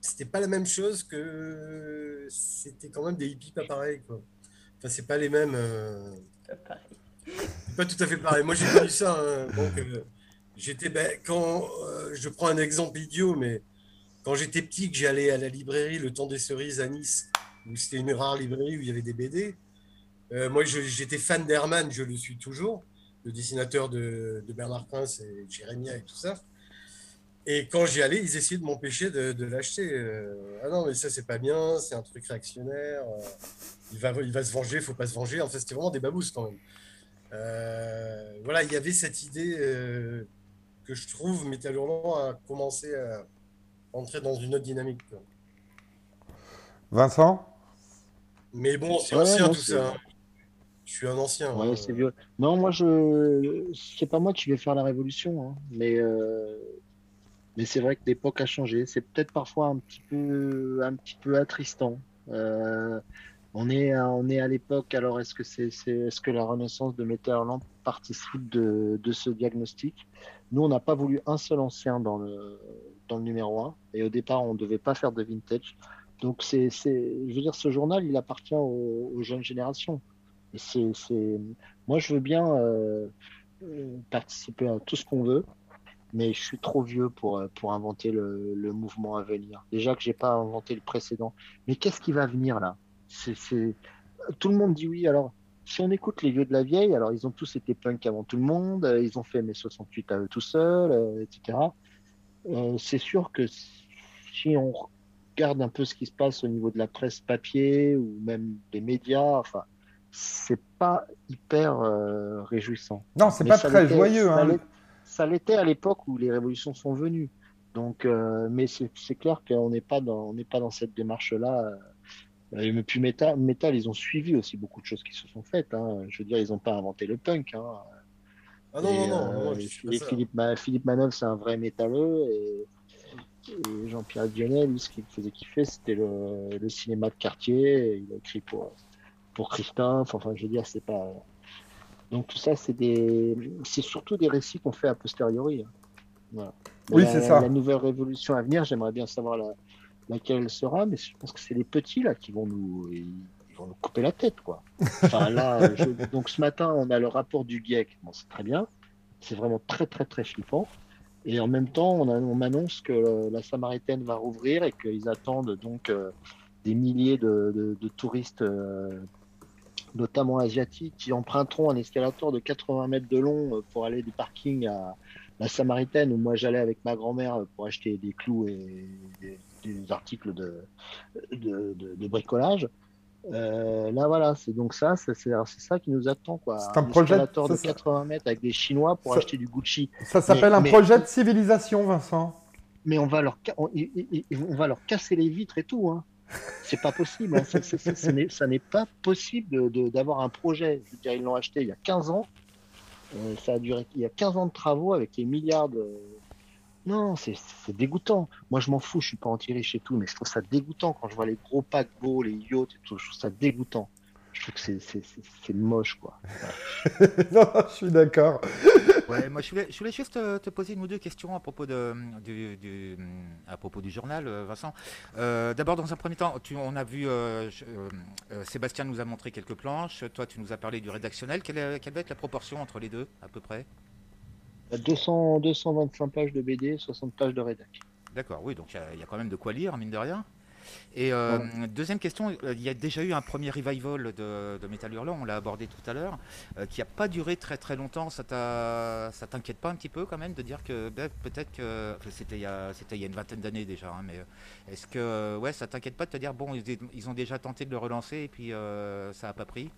c'était pas la même chose que c'était quand même des hippies pas pareils quoi. Enfin c'est pas les mêmes. Euh, pas tout à fait pareil. Moi j'ai connu ça. Hein. Donc j'étais ben, quand je prends un exemple idiot mais quand j'étais petit que j'allais à la librairie Le Temps des Cerises à Nice où c'était une rare librairie où il y avait des BD. moi j'étais fan d'Herman, je le suis toujours le dessinateur de, Bernard Prince et Jérémia et tout ça. Et quand j'y allais, ils essayaient de m'empêcher de, l'acheter. Euh, ah non, mais ça, c'est pas bien, c'est un truc réactionnaire. Euh, il, va, il va se venger, il faut pas se venger. En fait, c'était vraiment des babous quand même. Euh, voilà, il y avait cette idée que je trouve Hurlant a commencé à entrer dans une autre dynamique. Vincent? Mais bon, c'est ancien tout ça. Hein. Je suis un ancien. Ouais, hein. c'est vieux. Non, moi, je. C'est pas moi qui vais faire la révolution, hein. mais. Euh, mais c'est vrai que l'époque a changé. C'est peut-être parfois un petit peu, un petit peu attristant. Euh, on est, à, on est à l'époque. Alors, est-ce que c'est, est, ce que la renaissance de Metterland participe de, de ce diagnostic? Nous, on n'a pas voulu un seul ancien dans le, dans le numéro 1. Et au départ, on ne devait pas faire de vintage. Donc, c'est, je veux dire, ce journal, il appartient aux jeunes générations c'est, Moi, je veux bien euh, participer à tout ce qu'on veut, mais je suis trop vieux pour, euh, pour inventer le, le mouvement à venir. Déjà que j'ai pas inventé le précédent. Mais qu'est-ce qui va venir là? C'est, Tout le monde dit oui. Alors, si on écoute les vieux de la vieille, alors ils ont tous été punk avant tout le monde, ils ont fait mes 68 à eux tout seuls, etc. c'est sûr que si on regarde un peu ce qui se passe au niveau de la presse papier ou même des médias, enfin, c'est pas hyper euh, réjouissant. Non, c'est pas très joyeux. Ça hein. l'était à l'époque où les révolutions sont venues. Donc, euh, mais c'est clair qu'on n'est pas dans, on n'est pas dans cette démarche-là. Euh, et puis Metal, Metal, ils ont suivi aussi beaucoup de choses qui se sont faites. Hein. Je veux dire, ils n'ont pas inventé le punk. Hein. Ah non, non, non, Philippe, Philippe Manœuvre, c'est un vrai métalleux. Et, Jean-Pierre Dionnet, lui, ce qu'il faisait kiffer, c'était le, le, cinéma de quartier. il a écrit pour, pour Christophe. Enfin, je veux dire, c'est pas. Donc tout ça, c'est des, c'est surtout des récits qu'on fait a posteriori. Hein. Oui, c'est ça. La nouvelle révolution à venir, j'aimerais bien savoir la... laquelle elle sera, mais je pense que c'est les petits là qui vont nous, ils vont nous couper la tête, quoi. Enfin là, donc ce matin, on a le rapport du GIEC. Bon, c'est très bien. C'est vraiment très, très, très flippant. Et en même temps, on, on m'annonce que la Samaritaine va rouvrir et qu'ils attendent donc euh, des milliers de, de, touristes euh, notamment asiatiques, qui emprunteront un escalator de 80 mètres de long euh, pour aller du parking à la Samaritaine, où moi j'allais avec ma grand-mère pour acheter des clous et des, articles de, de, bricolage. Euh, là, voilà, c'est donc ça, c'est ça qui nous attend. quoi. C'est un, projet de 80 mètres avec des Chinois pour acheter du Gucci. Ça s'appelle un projet de civilisation, Vincent. Mais on va leur, on, va leur casser les vitres et tout. Hein. C'est pas possible. Hein. ça n'est pas possible d'avoir un projet. Je veux dire, ils l'ont acheté il y a 15 ans. Euh, ça a duré il y a 15 ans de travaux avec les milliards de. Non, c'est dégoûtant. Moi, je m'en fous, je suis pas anti-riche et tout, mais je trouve ça dégoûtant quand je vois les gros paquebots, les yachts et tout. Je trouve ça dégoûtant je trouve que c'est moche, quoi. non, je suis d'accord. ouais, moi, je voulais, je voulais juste te, poser une ou deux questions à propos, de, du, à propos du journal, euh, Vincent. Euh, d'abord, dans un premier temps, tu, on a vu, euh, Sébastien nous a montré quelques planches, toi, tu nous as parlé du rédactionnel. Quelle, quelle va être la proportion entre les deux, à peu près? 200, 225 pages de BD, 60 pages de rédac. D'accord, oui, donc il y, a quand même de quoi lire, mine de rien. Et euh, deuxième question, euh, il y a déjà eu un premier revival de, de Metal Hurlant, on l'a abordé tout à l'heure, euh, qui n'a pas duré très très longtemps. Ça t'inquiète pas un petit peu quand même de dire que ben, peut-être que c'était il, il, y a une vingtaine d'années déjà, hein, mais est-ce que ouais, ça t'inquiète pas de te dire bon, ils, ont déjà tenté de le relancer et puis ça n'a pas pris?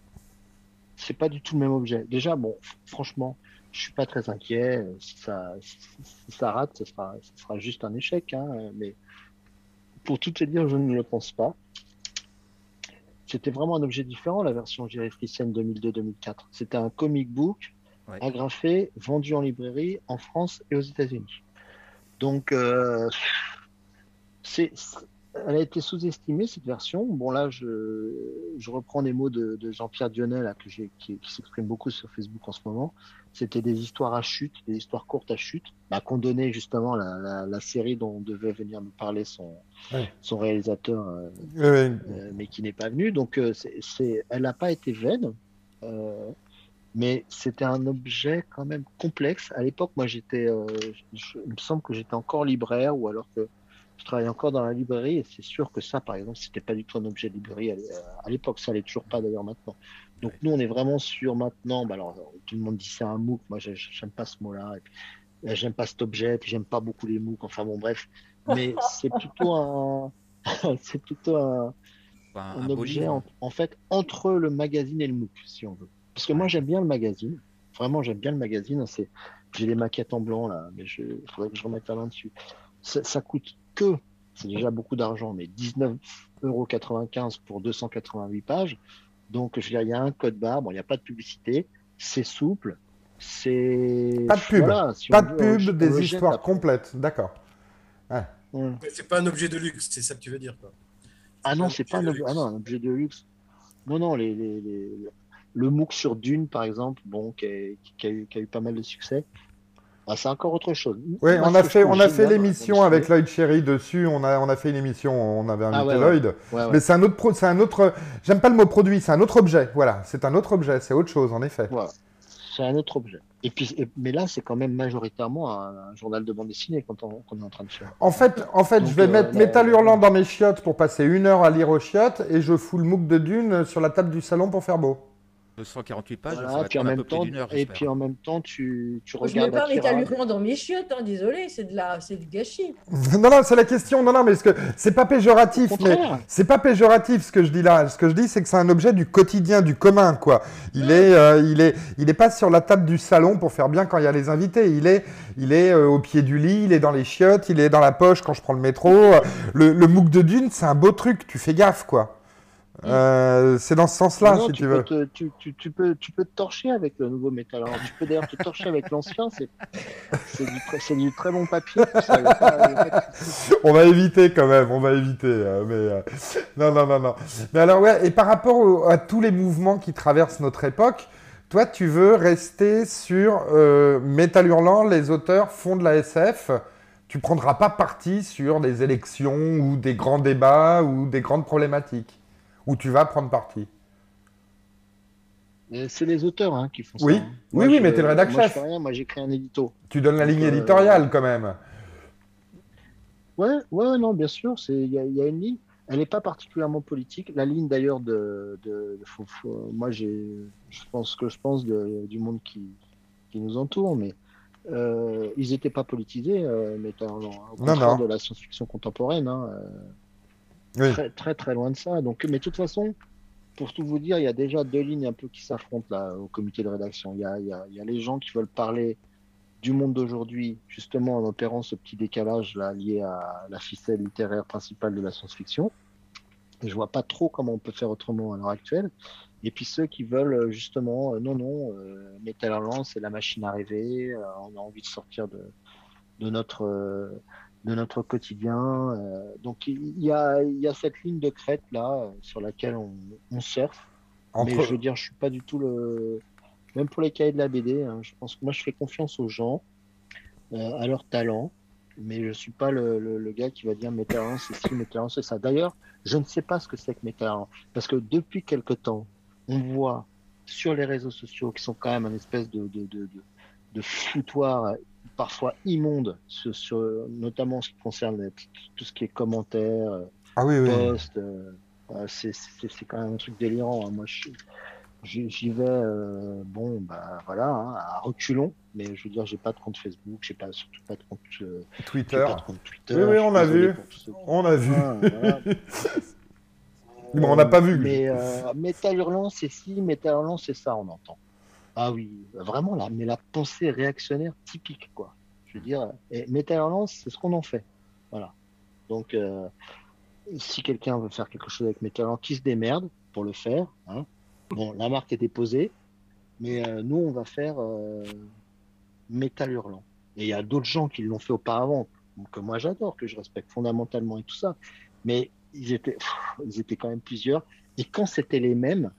C'est pas du tout le même objet. Déjà, bon, franchement, je suis pas très inquiet. Si ça, ça rate, ce sera, sera juste un échec, hein, mais pour tout te dire, je ne le pense pas. C'était vraiment un objet différent, la version Friesen 2002-2004. C'était un comic book agrafé, vendu en librairie en France et aux États-Unis. Donc, euh, c'est elle a été sous-estimée, cette version. Bon, là, je, je reprends les mots de, de Jean-Pierre Dionnet, là, que j'ai, qui, qui s'exprime beaucoup sur Facebook en ce moment. C'était des histoires à chute, des histoires courtes à chute, bah, qu'on donnait justement la, la, la, série dont devait venir nous parler son, ouais. son réalisateur, euh, ouais. euh, mais qui n'est pas venu. Donc, euh, c'est, c'est, elle n'a pas été vaine. Mais c'était un objet quand même complexe. À l'époque, moi, j'étais, je, il me semble que j'étais encore libraire ou alors que je travaillais encore dans la librairie et c'est sûr que ça, par exemple, c'était pas du tout un objet de librairie à l'époque. Ça l'est toujours pas d'ailleurs maintenant. Donc nous, on est vraiment sur maintenant. Bah, alors, tout le monde dit c'est un MOOC. Moi, j'aime pas ce mot-là. Puis, j'aime pas cet objet. Puis j'aime pas beaucoup les MOOC. Enfin bon, bref. Mais c'est plutôt un, c'est plutôt un, un, un objet en, en, fait entre le magazine et le MOOC, si on veut. Parce que moi, j'aime bien le magazine. Vraiment, j'aime bien le magazine. C'est, j'ai les maquettes en blanc là, mais il faudrait que je remette la main dessus. Ça, ça coûte que, c'est déjà beaucoup d'argent, mais 19,95€ pour 288 pages. Donc, je veux dire, il y a un code barre, bon, il n'y a pas de publicité, c'est souple, c'est. Pas de pub, voilà, si pas de veut, pub, des histoires complètes, d'accord. Ouais. Ouais. C'est pas un objet de luxe, c'est ça que tu veux dire, quoi. Ah non, c'est pas un objet, ah non, un objet de luxe. Non, non, les, les, les... le MOOC sur Dune, par exemple, bon, qui a, qui a, eu, qui a eu pas mal de succès, ah, c'est encore autre chose. Oui, on a fait, on a fait l'émission avec Lloyd Cherry dessus. On a, on a fait une émission, on avait invité ah, ouais, Lloyd. Ouais. Ouais, Mais c'est un autre, c'est un autre. J'aime pas le mot produit, c'est un autre objet. Voilà, c'est un autre objet, c'est autre chose en effet. C'est un autre objet. Et puis, et, mais là, c'est quand même majoritairement un, un, journal de bande dessinée quand on, qu'on est en train de faire. En fait, en fait, Donc, je vais euh, mettre là, Métal Hurlant dans mes chiottes pour passer une heure à lire aux chiottes et je fous le MOOC de Dune sur la table du salon pour faire beau. 248 pages, voilà, ça va puis en même temps, heure, et puis en même temps, tu, tu regardes. Je mets pas Métal Hurlant dans mes chiottes, hein, désolé, c'est de la, c'est du gâchis. non, non, c'est la question. Non, non, mais ce que c'est pas péjoratif, mais c'est pas péjoratif ce que je dis là. Ce que je dis, c'est que c'est un objet du quotidien, du commun, quoi. Il ouais. est, euh, il est, il est pas sur la table du salon pour faire bien quand il y a les invités. Il est, il est euh, au pied du lit, il est dans les chiottes, il est dans la poche quand je prends le métro. Le, le MOOC de Dune, c'est un beau truc. Tu fais gaffe, quoi. Euh, c'est dans ce sens-là, si tu, tu veux. Te, tu, tu, tu, peux, tu peux te torcher avec le nouveau métal. Alors, tu peux d'ailleurs te torcher avec l'ancien. C'est du, du, très bon papier. Ça, pas, on va éviter quand même. On va éviter. Euh, mais euh, non, non, non, non. Mais alors ouais. Et par rapport au, à tous les mouvements qui traversent notre époque, toi, tu veux rester sur euh, Métal Hurlant. Les auteurs font de la SF. Tu prendras pas parti sur des élections ou des grands débats ou des grandes problématiques où tu vas prendre parti C'est les auteurs hein, qui font oui. ça. Hein. Oui, oui, mais tu es le rédacteur. Moi, moi j'écris un édito. Tu donnes la Donc, ligne éditoriale euh, quand même. Ouais, ouais, non, bien sûr. Il y, y, a une ligne. Elle n'est pas particulièrement politique. La ligne d'ailleurs de, de, de faut, faut, moi, j'ai, je pense que je pense de, du monde qui, qui nous entoure, mais euh, ils n'étaient pas politisés, euh, mais au contraire non, non. de la science-fiction contemporaine. Hein, euh, Très, très, très loin de ça. Donc, mais de toute façon, pour tout vous dire, il y a déjà deux lignes un peu qui s'affrontent là au comité de rédaction. Il y a, il y a, il y a les gens qui veulent parler du monde d'aujourd'hui, justement en opérant ce petit décalage là lié à la ficelle littéraire principale de la science-fiction. Et je vois pas trop comment on peut faire autrement à l'heure actuelle. Et puis ceux qui veulent justement, euh, non, non, euh, Metal c'est la machine à rêver, euh, on a envie de sortir de, de notre euh, de notre quotidien. Euh, donc il y a, il y a cette ligne de crête là euh, sur laquelle on, on surfe. Entre... Mais je veux dire, je suis pas du tout le. Même pour les cahiers de la BD, hein, je pense que moi je fais confiance aux gens, euh, à leur talent, mais je suis pas le, le, le gars qui va dire mes talents c'est ci, mes talents c'est ça. D'ailleurs, je ne sais pas ce que c'est que mes talents, parce que depuis quelque temps, on voit sur les réseaux sociaux qui sont quand même un espèce de, de, de, de, de foutoir parfois immonde, sur, sur, notamment en ce qui concerne tout ce qui est commentaires, ah oui, posts. Euh, c'est quand même un truc délirant. Hein. Moi, j'y vais, euh, bon, bah voilà, hein, à reculons. Mais je veux dire, j'ai pas de compte Facebook, j'ai pas surtout pas de compte euh, Twitter. Pas de compte Twitter. Oui, oui, on a vu. On a vu. voilà. bon, on n'a pas vu. Mais euh, Métal Hurlant, c'est ci, Métal Hurlant, c'est ça, on entend. Ah oui, vraiment là, mais la pensée réactionnaire typique, quoi. Je veux dire, et Metal c'est ce qu'on en fait. Voilà. Donc, euh, si quelqu'un veut faire quelque chose avec Metal Hurlant, qui se démerde pour le faire. Hein. Bon, la marque est déposée, mais euh, nous, on va faire euh, Metal Hurlant. Et il y a d'autres gens qui l'ont fait auparavant, que moi j'adore, que je respecte fondamentalement et tout ça. mais ils étaient, ils étaient quand même plusieurs. Et quand c'était les mêmes,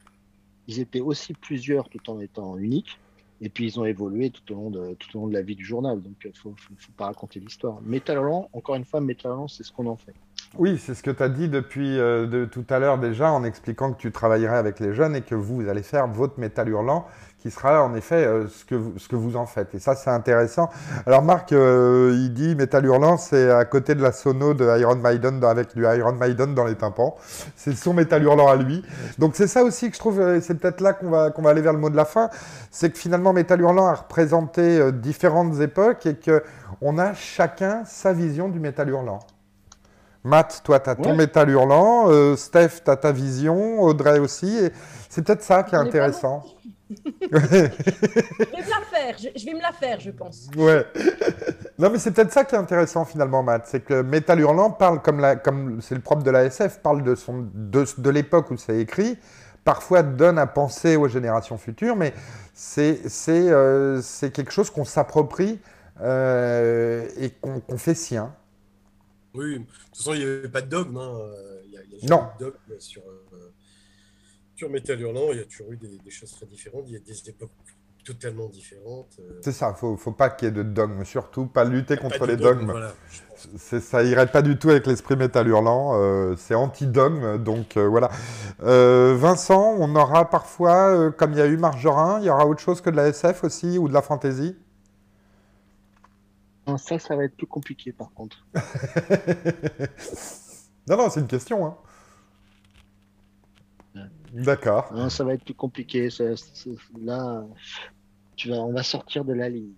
ils étaient aussi plusieurs tout en étant uniques. Et puis ils ont évolué tout au long de, tout au long de la vie du journal. Donc il ne faut, faut, pas raconter l'histoire. Métallerland, encore une fois, c'est ce qu'on en fait. Oui, c'est ce que tu as dit depuis euh, de, tout à l'heure déjà en expliquant que tu travaillerais avec les jeunes et que vous allez faire votre métal hurlant qui sera en effet euh, ce, que vous, ce que vous en faites. Et ça, c'est intéressant. Alors Marc, euh, il dit métal hurlant, c'est à côté de la sono de Iron Maiden avec du Iron Maiden dans les tympans. C'est son métal hurlant à lui. Donc c'est ça aussi que je trouve, c'est peut-être là qu'on va, qu'on va aller vers le mot de la fin, c'est que finalement métal hurlant a représenté différentes époques et qu'on a chacun sa vision du métal hurlant. Matt, toi, tu as ton métal hurlant. Euh, Steph, tu as ta vision. Audrey aussi. c'est peut-être ça qui est intéressant. Je vais me la faire. Je, vais me la faire, je pense. Ouais. Non, mais c'est peut-être ça qui est intéressant finalement, Matt. C'est que Métal Hurlant parle, comme, la, comme c'est le propre de la SF, parle de, son, de, de l'époque où c'est écrit. Parfois donne à penser aux générations futures, mais c'est, c'est, euh, c'est quelque chose qu'on s'approprie euh, et qu'on, qu'on fait sien. Oui, de toute façon, il n'y avait pas de dogme. Hein. Il y a, il y a non. De dogme sur, euh, sur Metal Hurlant. Il y a toujours eu des, choses très différentes. Il y a des époques totalement différentes. Euh. C'est ça, il ne faut pas qu'il y ait de dogme, surtout pas lutter contre les dogmes. ça irait pas du tout avec l'esprit Metal Hurlant, euh, c'est anti-dogme, donc voilà. Vincent, on aura parfois, comme il y a eu Marjorin, il y aura autre chose que de la SF aussi, ou de la fantasy ça, ça va être plus compliqué par contre. non, non, c'est une question. Hein. D'accord. ça va être plus compliqué. là, tu vas, on va sortir de la ligne.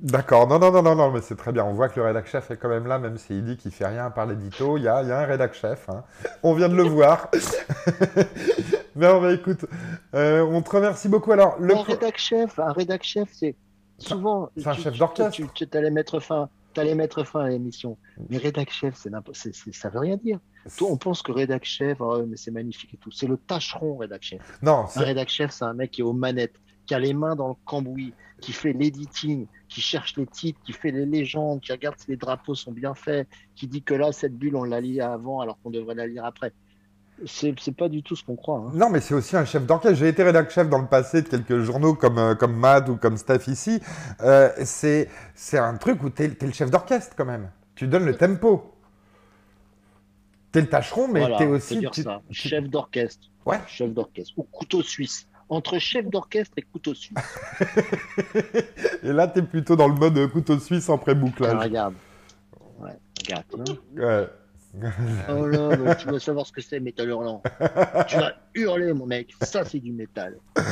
D'accord, non, non, non, non, non, mais c'est très bien. On voit que le rédac chef est quand même là, même s'il dit qu'il fait rien par l'édito. Il y a, y a un rédac chef. Hein. On vient de le voir. mais on va écoute, euh, on te remercie beaucoup. Alors, le un rédac chef, un rédac chef, c'est souvent. C'est un chef d'orchestre. Tu, tu allais mettre fin, allais mettre fin à l'émission. Mais rédac chef, c'est ça veut rien dire. on pense que rédac chef, oh, mais c'est magnifique et tout. C'est le tâcheron rédac chef. Non. Un rédac chef, c'est un mec qui est aux manettes, qui a les mains dans le cambouis, qui fait l'editing, qui cherche les titres, qui fait les légendes, qui regarde si les drapeaux sont bien faits, qui dit que là, cette bulle, on l'a lu avant alors qu'on devrait la lire après c'est pas du tout ce qu'on croit. Hein. Non, mais c'est aussi un chef d'orchestre. J'ai été rédacteur chef dans le passé de quelques journaux comme, euh, comme Mad ou comme Steph ici. Euh, c'est un truc où tu es, le chef d'orchestre quand même. Tu donnes le tempo. Tu es le tâcheron, mais tu es aussi. Dire ça. Chef d'orchestre. Ouais. Chef d'orchestre. Ou couteau suisse. Entre chef d'orchestre et couteau suisse. et là, tu es plutôt dans le mode couteau suisse en pré-bouclage. Ah, regarde. Ouais, regarde. Hein. Ouais. Oh là, tu veux savoir ce que c'est métal hurlant. tu vas hurler, mon mec. Ça, c'est du métal.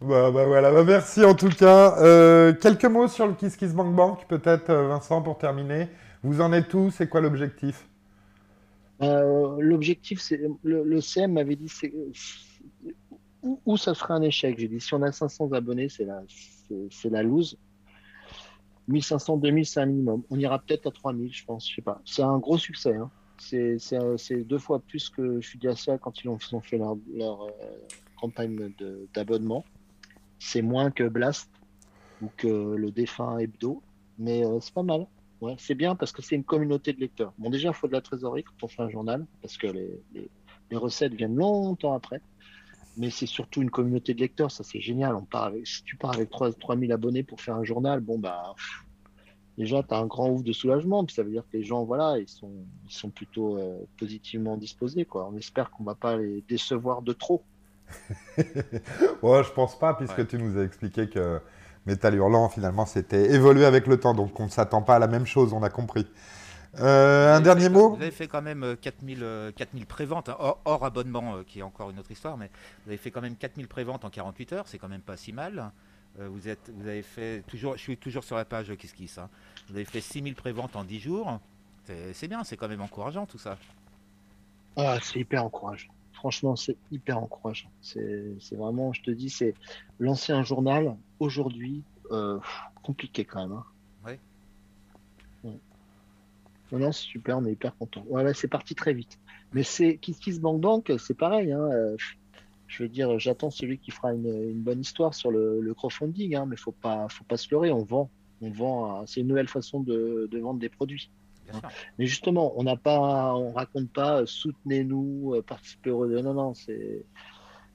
Bah, bah voilà, bah, merci en tout cas. Euh, quelques mots sur le Kiss Kiss Bank Bank, peut-être, euh, Vincent, pour terminer. Vous en êtes où? C'est quoi l'objectif? Euh, L'objectif, c'est. Le, CM m'avait dit c'est, où, ça serait un échec? J'ai dit si on a 500 abonnés, c'est la, c'est, la lose. 1500, 2000, c'est un minimum. On ira peut-être à 3000, je pense. Je sais pas. C'est un gros succès. Hein. C'est deux fois plus que Fugacia quand ils ont, fait leur, leur euh, campagne d'abonnement. C'est moins que Blast ou que le défunt Hebdo. Mais euh, c'est pas mal. Ouais, c'est bien parce que c'est une communauté de lecteurs. Bon, déjà, il faut de la trésorerie quand on fait un journal parce que les recettes viennent longtemps après mais c'est surtout une communauté de lecteurs, ça c'est génial. On part avec, si tu pars avec 3, 3000 abonnés pour faire un journal, bon bah déjà tu as un grand ouf de soulagement, puis ça veut dire que les gens voilà, ils sont ils sont plutôt euh, positivement disposés quoi. On espère qu'on va pas les décevoir de trop. ouais, je pense pas puisque tu nous as expliqué que Metal Hurlant finalement c'était évolué avec le temps donc on ne s'attend pas à la même chose, on a compris. Euh, un dernier mot Vous avez fait quand même 4000, euh, 4000 euh, préventes, hein, hors, abonnement, qui est encore une autre histoire, mais vous avez fait quand même 4000 préventes en 48 heures, c'est quand même pas si mal. vous, êtes, vous avez fait, toujours, je suis toujours sur la page Kiss Kiss, hein. vous avez fait 6000 préventes en 10 jours, c'est bien, c'est quand même encourageant tout ça. Ah, c'est hyper encourageant. Franchement, c'est hyper encourageant. C'est vraiment, je te dis, c'est lancer un journal aujourd'hui, compliqué quand même. Hein. Non, c'est super, on est hyper content. Voilà, c'est parti très vite. Mais c'est Kiss Kiss Bank Bank, c'est pareil. Hein, euh, je veux dire, j'attends celui qui fera une, bonne histoire sur le, crowdfunding, hein, mais faut pas, faut pas se leurrer. On vend, on vend. C'est une nouvelle façon de, vendre des produits. Bien sûr. Mais justement, on n'a pas, on raconte pas euh, soutenez-nous, euh, participez au non, non, c'est,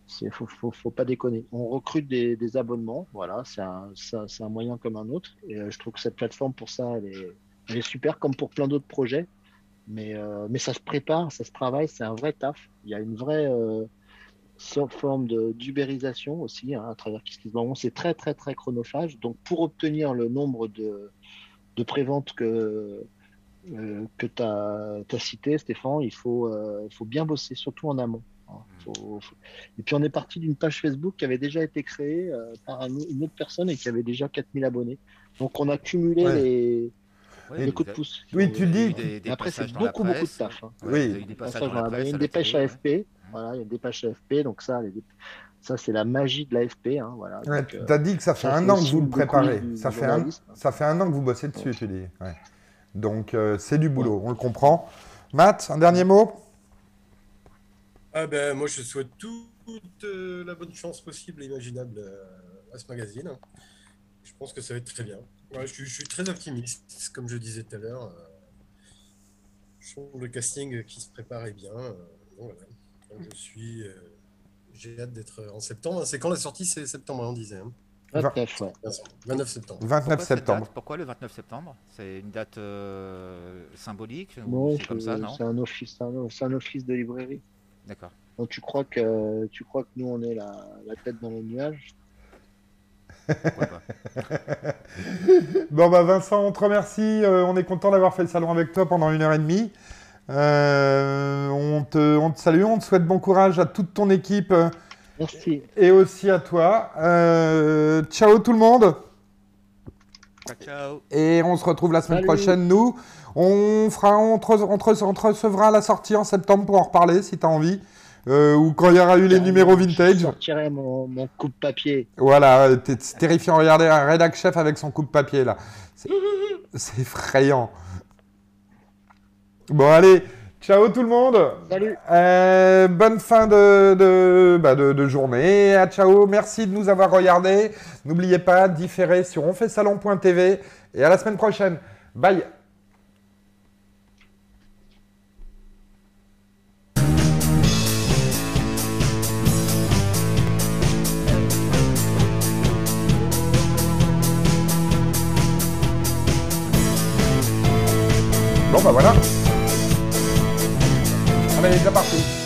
c'est faut, faut, faut pas déconner. On recrute des, des abonnements, voilà, c'est un, un- moyen comme un autre. Et euh, je trouve que cette plateforme pour ça, elle est, elle est super, comme pour plein d'autres projets. Mais, euh, mais ça se prépare, ça se travaille, c'est un vrai taf. Il y a une vraie euh, forme de d'ubérisation aussi hein, à travers Kiss Kiss Bonbon. C'est très très très chronophage. Donc pour obtenir le nombre de, de préventes que euh, que tu as, cité, Stéphane, il faut, euh, il faut bien bosser, surtout en amont. hein. Faut- faut- Et puis on est parti d'une page Facebook qui avait déjà été créée par un- une autre personne et qui avait déjà 4000 abonnés. Donc on a cumulé Ouais. les, Ouais, les vous coups de avez- pouce. Oui, tu vous dis-. Des, des après, c'est beaucoup, beaucoup de taf. hein. Ouais, Oui. il y a une dépêche AFP. Voilà, il y a une dépêche AFP. Donc ça, les ça c'est la magie de l'AFP. Hein, voilà. Ouais, euh, tu as dit que ça fait ça, un an que vous le le préparez. Ça fait, un, journalisme. ça fait un an que vous bossez dessus, tu dis. Ouais. Donc, euh, c'est du boulot, on le comprend. Matt, un dernier mot? Ah ben, moi, je souhaite toute euh, la bonne chance possible et imaginable euh, à ce magazine. Je pense que ça va être très bien. Ouais, je, suis, je suis très optimiste, comme je disais tout à l'heure. euh, Je trouve le casting qui se prépare est bien. euh, donc voilà. Donc je suis. euh, J'ai hâte d'être en septembre. C'est quand la sortie? C'est septembre, hein, on disait. hein. 29, ouais. 29 septembre. 29 Pourquoi septembre. date? Pourquoi le 29 septembre? C'est une date euh, symbolique Non, c'est comme c'est ça, non? c'est un office, c'est un, c'est un office de librairie. D'accord. Donc tu crois que tu crois que nous on est la, la tête dans les nuages? Bon, bah Vincent, on te remercie. euh, on est content d'avoir fait le salon avec toi pendant une heure et demie. Euh, on, te, on te salue, on te souhaite bon courage à toute ton équipe Merci. et aussi à toi. Euh, ciao tout le monde. Ciao, ciao. Et on se retrouve la semaine Salut. prochaine, nous. On, fera, on, te, re- on te re- on te recevra à la sortie en septembre pour en reparler si tu as envie. Euh, ou quand il y aura eu les numéros Je vintage. sortirai mon, mon coupe-papier. Voilà, c'est terrifiant. Regardez un rédac chef avec son coupe-papier là. C'est c'est effrayant. Bon, allez, ciao tout le monde. Salut. Euh, bonne fin de, de, bah, de- de journée. À ciao. Merci de nous avoir regardés. N'oubliez pas, différer sur onfaitsalon.tv. Et à la semaine prochaine. Bye. Bon, bah voilà. Allez, c'est parti.